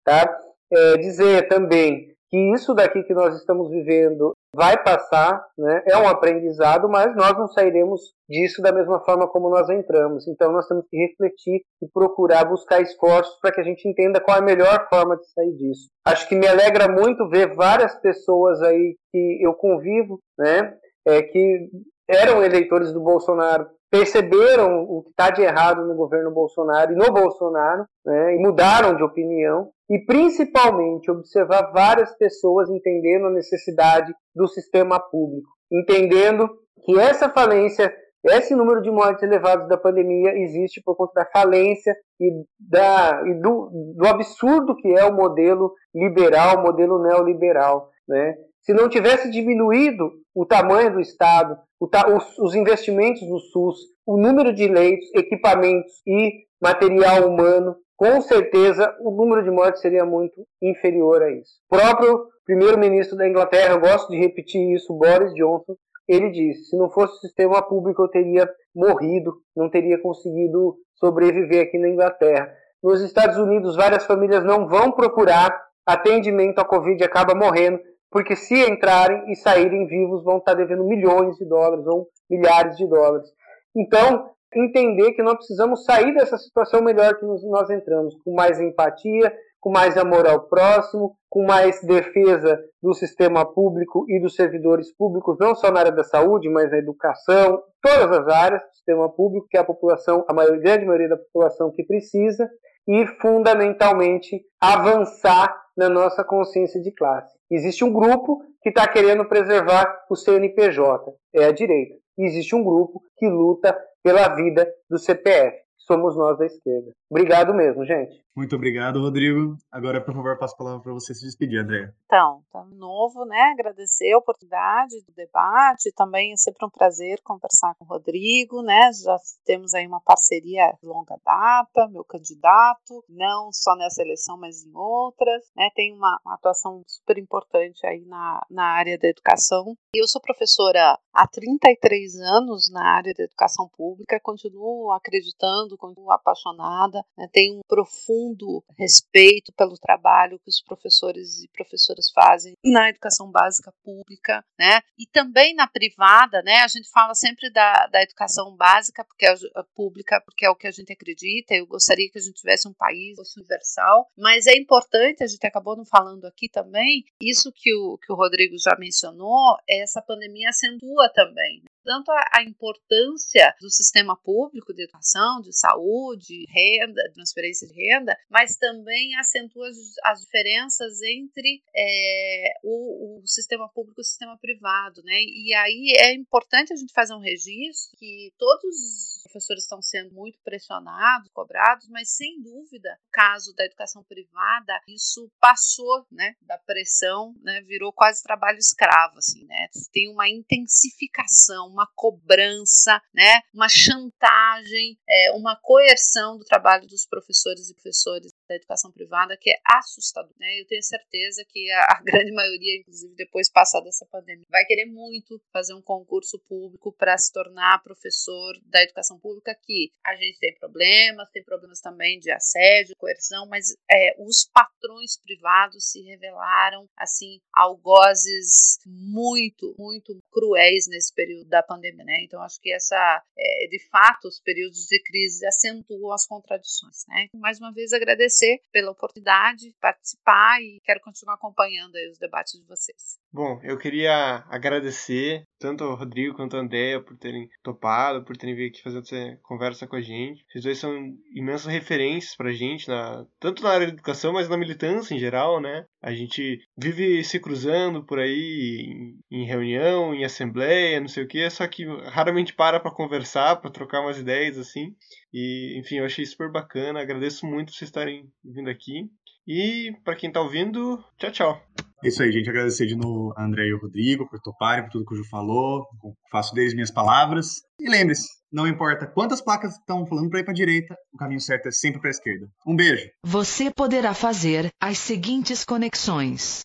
Tá? É, dizer também que isso daqui que nós estamos vivendo vai passar, né? é um aprendizado, mas nós não sairemos disso da mesma forma como nós entramos. Então nós temos que refletir e procurar buscar esforços para que a gente entenda qual é a melhor forma de sair disso. Acho que me alegra muito ver várias pessoas aí que eu convivo, né? É, que eram eleitores do Bolsonaro perceberam o que está de errado no governo Bolsonaro e no Bolsonaro, né, e mudaram de opinião, e principalmente observar várias pessoas entendendo a necessidade do sistema público, entendendo que essa falência, esse número de mortes elevados da pandemia existe por conta da falência e, da, e do, do absurdo que é o modelo liberal, o modelo neoliberal. Né? Se não tivesse diminuído o tamanho do Estado, os, os investimentos no SUS, o número de leitos, equipamentos e material humano, com certeza o número de mortes seria muito inferior a isso. O próprio primeiro-ministro da Inglaterra, eu gosto de repetir isso, Boris Johnson, ele disse: se não fosse o sistema público, eu teria morrido, não teria conseguido sobreviver aqui na Inglaterra. Nos Estados Unidos, várias famílias não vão procurar atendimento à Covid acaba morrendo porque se entrarem e saírem vivos vão estar devendo milhões de dólares ou milhares de dólares. Então, entender que nós precisamos sair dessa situação melhor que nós entramos, com mais empatia, com mais amor ao próximo, com mais defesa do sistema público e dos servidores públicos, não só na área da saúde, mas na educação, todas as áreas do sistema público, que é a população, a maior, grande maioria da população que precisa, e fundamentalmente avançar na nossa consciência de classe. Existe um grupo que está querendo preservar o CNPJ, é a direita. E existe um grupo que luta pela vida do CPF. Somos nós da esquerda. Obrigado mesmo, gente. Muito obrigado, Rodrigo. Agora, por favor, passo a palavra para você se despedir, André. Então, tá de novo, né? Agradecer a oportunidade do debate. Também é sempre um prazer conversar com o Rodrigo, né? Já temos aí uma parceria de longa data, meu candidato, não só nessa eleição, mas em outras. Né? Tem uma, uma atuação super importante aí na, na área da educação. Eu sou professora há 33 anos na área da educação pública, continuo acreditando, continuo apaixonada, né? tenho um profundo respeito pelo trabalho que os professores e professoras fazem na educação básica pública, né? E também na privada, né? A gente fala sempre da, da educação básica porque é a pública, porque é o que a gente acredita. Eu gostaria que a gente tivesse um país universal, mas é importante, a gente acabou não falando aqui também, isso que o, que o Rodrigo já mencionou, essa pandemia acentua também. Tanto a, a, importância do sistema público de educação, de saúde, renda, transferência de renda, mas também acentua as, as diferenças entre é, o, o, sistema público e o sistema privado, né? E aí é importante a gente fazer um registro que todos os professores estão sendo muito pressionados, cobrados, mas sem dúvida, no caso da educação privada, isso passou, né, da pressão, né, virou quase trabalho escravo, assim, né? Tem uma intensificação, uma cobrança, né, uma chantagem, é, uma coerção do trabalho dos professores e professores da educação privada que é assustador. Né? Eu tenho certeza que a, a grande maioria, inclusive depois passada essa pandemia, vai querer muito fazer um concurso público para se tornar professor da educação pública. Que a gente tem problemas, tem problemas também de assédio, coerção, mas é, os patrões privados se revelaram assim algozes muito, muito cruéis nesse período da pandemia. Né? Então acho que essa, é, de fato, os períodos de crise acentuam as contradições. Né? Mais uma vez agradecer pela oportunidade de participar e quero continuar acompanhando os debates de vocês. Bom, eu queria agradecer tanto ao Rodrigo quanto à Andréia por terem topado, por terem vindo aqui fazer essa conversa com a gente. Vocês dois são imensas referências pra gente, na, tanto na área da educação, mas na militância em geral, né? A gente vive se cruzando por aí em, em reunião, em assembleia, não sei o que, só que raramente para pra conversar, pra trocar umas ideias assim. E, enfim, eu achei super bacana. Agradeço muito vocês estarem vindo aqui. E para quem tá ouvindo, tchau, tchau. É isso aí, gente. Agradecer de novo a André e o Rodrigo por toparem, por tudo que o Ju falou. Faço deles minhas palavras. E lembre-se, não importa quantas placas estão falando para ir para a direita, o caminho certo é sempre para a esquerda. Um beijo. Você poderá fazer as seguintes conexões.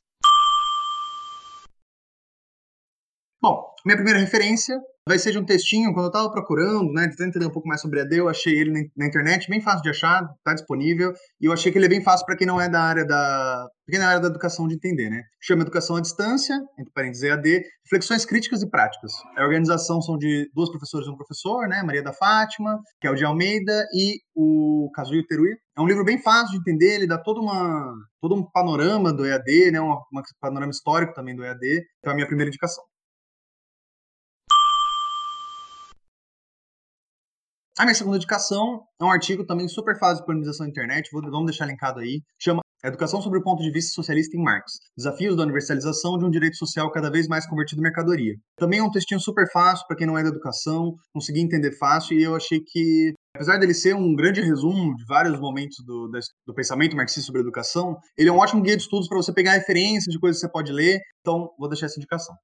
Bom, minha primeira referência vai ser de um textinho, quando eu estava procurando, né, tentando entender um pouco mais sobre AD, eu achei ele na internet, bem fácil de achar, está disponível, e eu achei que ele é bem fácil para quem não é da área da, quem não é da educação de entender, né? Chama Educação à Distância, entre parênteses EAD, Reflexões Críticas e Práticas. A organização são de duas professoras e um professor, né, Maria da Fátima, que é o de Almeida, e o Kazuyo Terui. É um livro bem fácil de entender, ele dá todo, uma, todo um panorama do EAD, né, um panorama histórico também do EAD, então é a minha primeira indicação. A minha segunda indicação é um artigo também super fácil de disponibilização na internet, vou, vamos deixar linkado aí, chama Educação sobre o ponto de vista socialista em Marx. Desafios da universalização de um direito social cada vez mais convertido em mercadoria. Também é um textinho super fácil para quem não é da educação, conseguir entender fácil, e eu achei que, apesar dele ser um grande resumo de vários momentos do, do pensamento marxista sobre educação, ele é um ótimo guia de estudos para você pegar referências de coisas que você pode ler, então vou deixar essa indicação.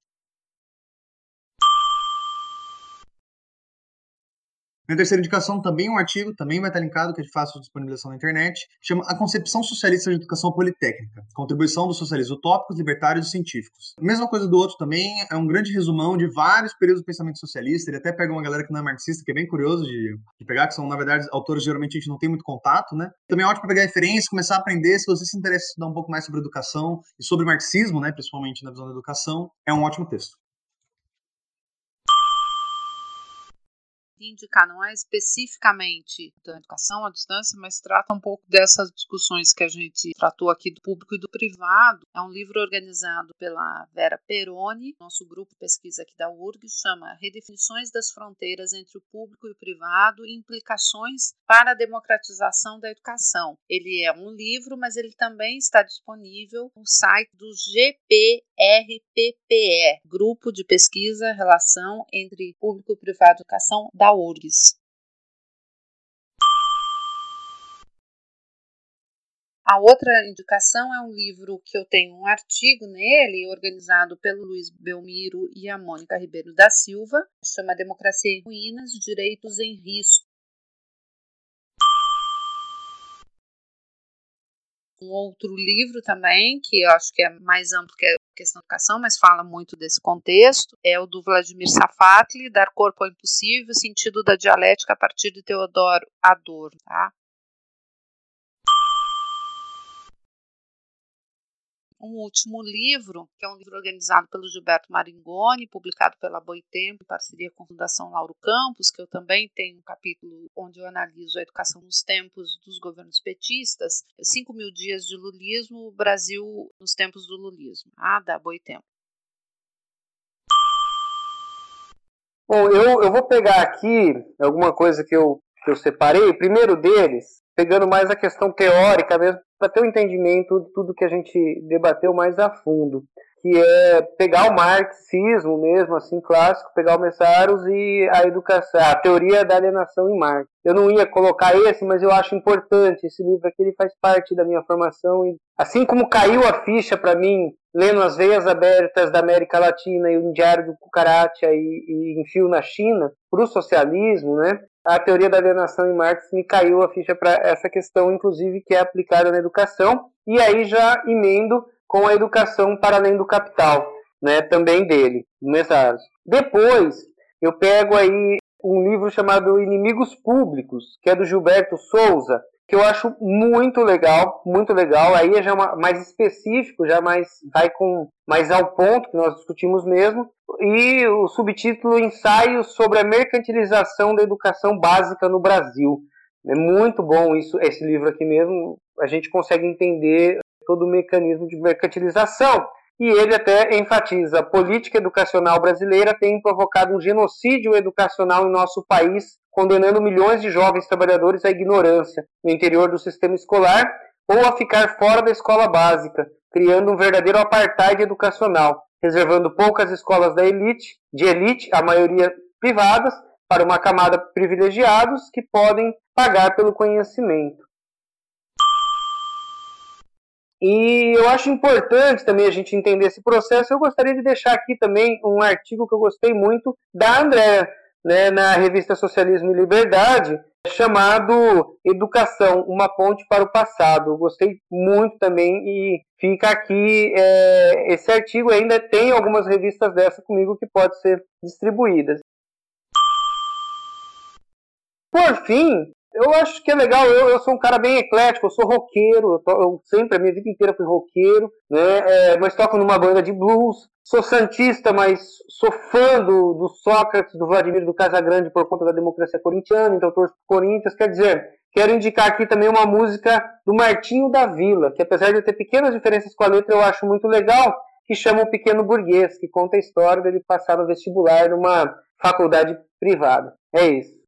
Minha terceira indicação também é um artigo, também vai estar linkado, que é de fácil disponibilização na internet, chama A Concepção Socialista de Educação Politécnica, contribuição dos socialistas utópicos, libertários e científicos. Mesma coisa do outro também, é um grande resumão de vários períodos do pensamento socialista, ele até pega uma galera que não é marxista, que é bem curioso de, de pegar, que são, na verdade, autores geralmente a gente não tem muito contato, né? Também é ótimo para pegar referência, começar a aprender, se você se interessa em estudar um pouco mais sobre educação e sobre marxismo, né, principalmente na visão da educação, é um ótimo texto. Indicar, não é especificamente da educação à distância, mas trata um pouco dessas discussões que a gente tratou aqui do público e do privado. É um livro organizado pela Vera Peroni, nosso grupo de pesquisa aqui da URG, chama Redefinições das Fronteiras entre o Público e o Privado e Implicações para a Democratização da Educação. Ele é um livro, mas ele também está disponível no site do GPRPPE, Grupo de Pesquisa Relação entre Público e Privado Educação da da URGS. A outra indicação é um livro que eu tenho um artigo nele, organizado pelo Luiz Belmiro e a Mônica Ribeiro da Silva, chama Democracia em Ruínas, Direitos em Risco. Um outro livro também, que eu acho que é mais amplo que a questão da educação, mas fala muito desse contexto, é o do Vladimir Safatli, Dar Corpo ao Impossível, Sentido da Dialética a partir de Teodoro Adorno. Tá? Um último livro, que é um livro organizado pelo Gilberto Maringoni, publicado pela Boitempo, em parceria com a Fundação Lauro Campos, que eu também tenho um capítulo onde eu analiso a educação nos tempos dos governos petistas, Cinco Mil Dias de Lulismo, o Brasil nos tempos do lulismo, ah, da Boitempo. Bom, eu, eu vou pegar aqui alguma coisa que eu, que eu separei. O primeiro deles, pegando mais a questão teórica mesmo, para ter um entendimento de tudo que a gente debateu mais a fundo, que é pegar o marxismo mesmo, assim, clássico, pegar o Messaros e a educação, a teoria da alienação em Marx. Eu não ia colocar esse, mas eu acho importante esse livro aqui, ele faz parte da minha formação e assim como caiu a ficha para mim lendo as veias abertas da América Latina e o Diário do Cucaracha e, e Enfio na China para o socialismo, né? A teoria da alienação em Marx me caiu a ficha para essa questão, inclusive, que é aplicada na educação, e aí já emendo com a educação para além do capital, né, também dele, Messaros. Depois, eu pego aí um livro chamado Inimigos Públicos, que é do Gilberto Souza, que eu acho muito legal, muito legal. Aí é já mais específico, já mais vai com mais ao ponto que nós discutimos mesmo. E o subtítulo Ensaios sobre a mercantilização da educação básica no Brasil. É muito bom isso, esse livro aqui mesmo. A gente consegue entender todo o mecanismo de mercantilização. E ele até enfatiza: a política educacional brasileira tem provocado um genocídio educacional em nosso país condenando milhões de jovens trabalhadores à ignorância no interior do sistema escolar ou a ficar fora da escola básica, criando um verdadeiro apartheid educacional, reservando poucas escolas da elite, de elite, a maioria privadas, para uma camada privilegiados que podem pagar pelo conhecimento. E eu acho importante também a gente entender esse processo. Eu gostaria de deixar aqui também um artigo que eu gostei muito da Andréa, né, na revista Socialismo e Liberdade, chamado Educação, uma ponte para o passado. Eu gostei muito também e fica aqui é, esse artigo ainda tem algumas revistas dessa comigo que pode ser distribuídas. Por fim, eu acho que é legal, eu, eu sou um cara bem eclético, eu sou roqueiro, eu, to, eu sempre, a minha vida inteira fui roqueiro, né? É, mas toco numa banda de blues, sou santista, mas sou fã do, do Sócrates, do Vladimir do Casagrande por conta da democracia corintiana, então torço Corinthians, quer dizer, quero indicar aqui também uma música do Martinho da Vila, que apesar de ter pequenas diferenças com a letra, eu acho muito legal, que chama O Pequeno Burguês, que conta a história dele passar no vestibular numa faculdade privada. É isso.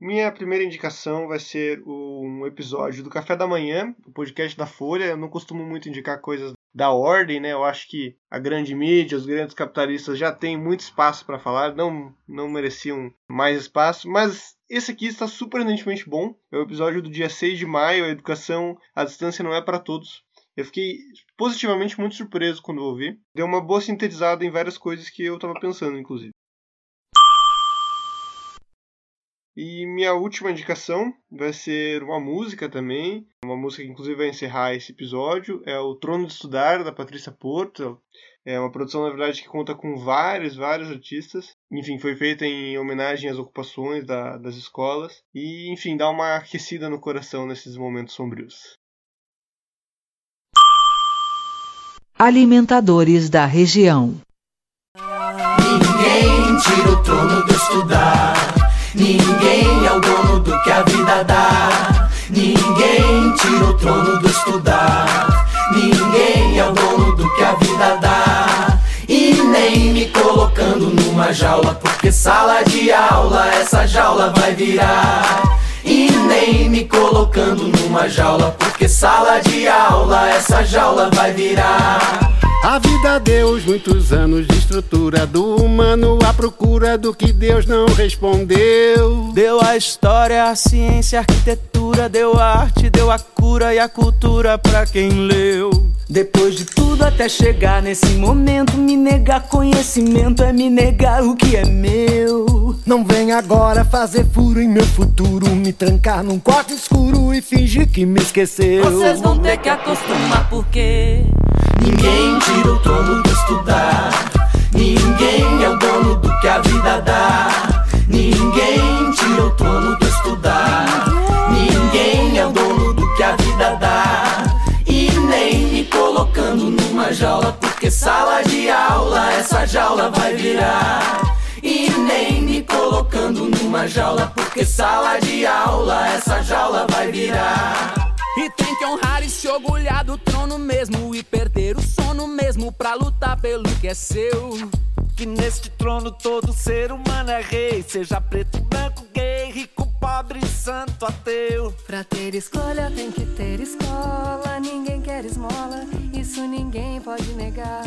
Minha primeira indicação vai ser um episódio do Café da Manhã, o podcast da Folha. Eu não costumo muito indicar coisas da ordem, né? Eu acho que a grande mídia, os grandes capitalistas já têm muito espaço para falar, não, não mereciam mais espaço, mas esse aqui está surpreendentemente bom. É o episódio do dia 6 de maio, a educação à distância não é para todos. Eu fiquei positivamente muito surpreso quando ouvi. Deu uma boa sintetizada em várias coisas que eu estava pensando, inclusive. E minha última indicação vai ser uma música também, uma música que inclusive vai encerrar esse episódio, é o Trono de Estudar, da Patrícia Porto. É uma produção, na verdade, que conta com vários, vários artistas. Enfim, foi feita em homenagem às ocupações da, das escolas. E, enfim, dá uma aquecida no coração nesses momentos sombrios. Alimentadores da região. Ninguém tira o trono do estudar. Ninguém é o dono do que a vida dá. Ninguém tira o trono do estudar. Ninguém é o dono do que a vida dá. E nem me colocando numa jaula, porque sala de aula essa jaula vai virar. E nem me colocando numa jaula, porque sala de aula essa jaula vai virar. A vida deu os muitos anos de estrutura do humano à procura do que Deus não respondeu. Deu a história, a ciência, a arquitetura, deu a arte, deu a cura e a cultura pra quem leu. Depois de tudo até chegar nesse momento, me negar conhecimento é me negar o que é meu. Não vem agora fazer furo em meu futuro, me trancar num quarto escuro e fingir que me esqueceu. Vocês vão ter que acostumar porque Ninguém tira o trono do estudar. Ninguém é o dono do que a vida dá. Ninguém tira o trono do estudar. Ninguém é o dono do que a vida dá. E nem me colocando numa jaula, porque sala de aula essa jaula vai virar. E nem me colocando numa jaula, porque sala de aula essa jaula vai virar. E tem que honrar e se orgulhar do trono mesmo E perder sono mesmo pra lutar pelo que é seu Que neste trono todo ser humano é rei Seja preto, branco, gay, rico, pobre, santo, ateu Pra ter escolha tem que ter escola Ninguém quer esmola, isso ninguém pode negar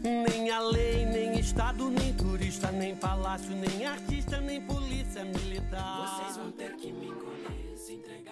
nem a lei, nem Estado, nem turista, nem palácio, nem artista, nem polícia militar. Vocês vão ter que me.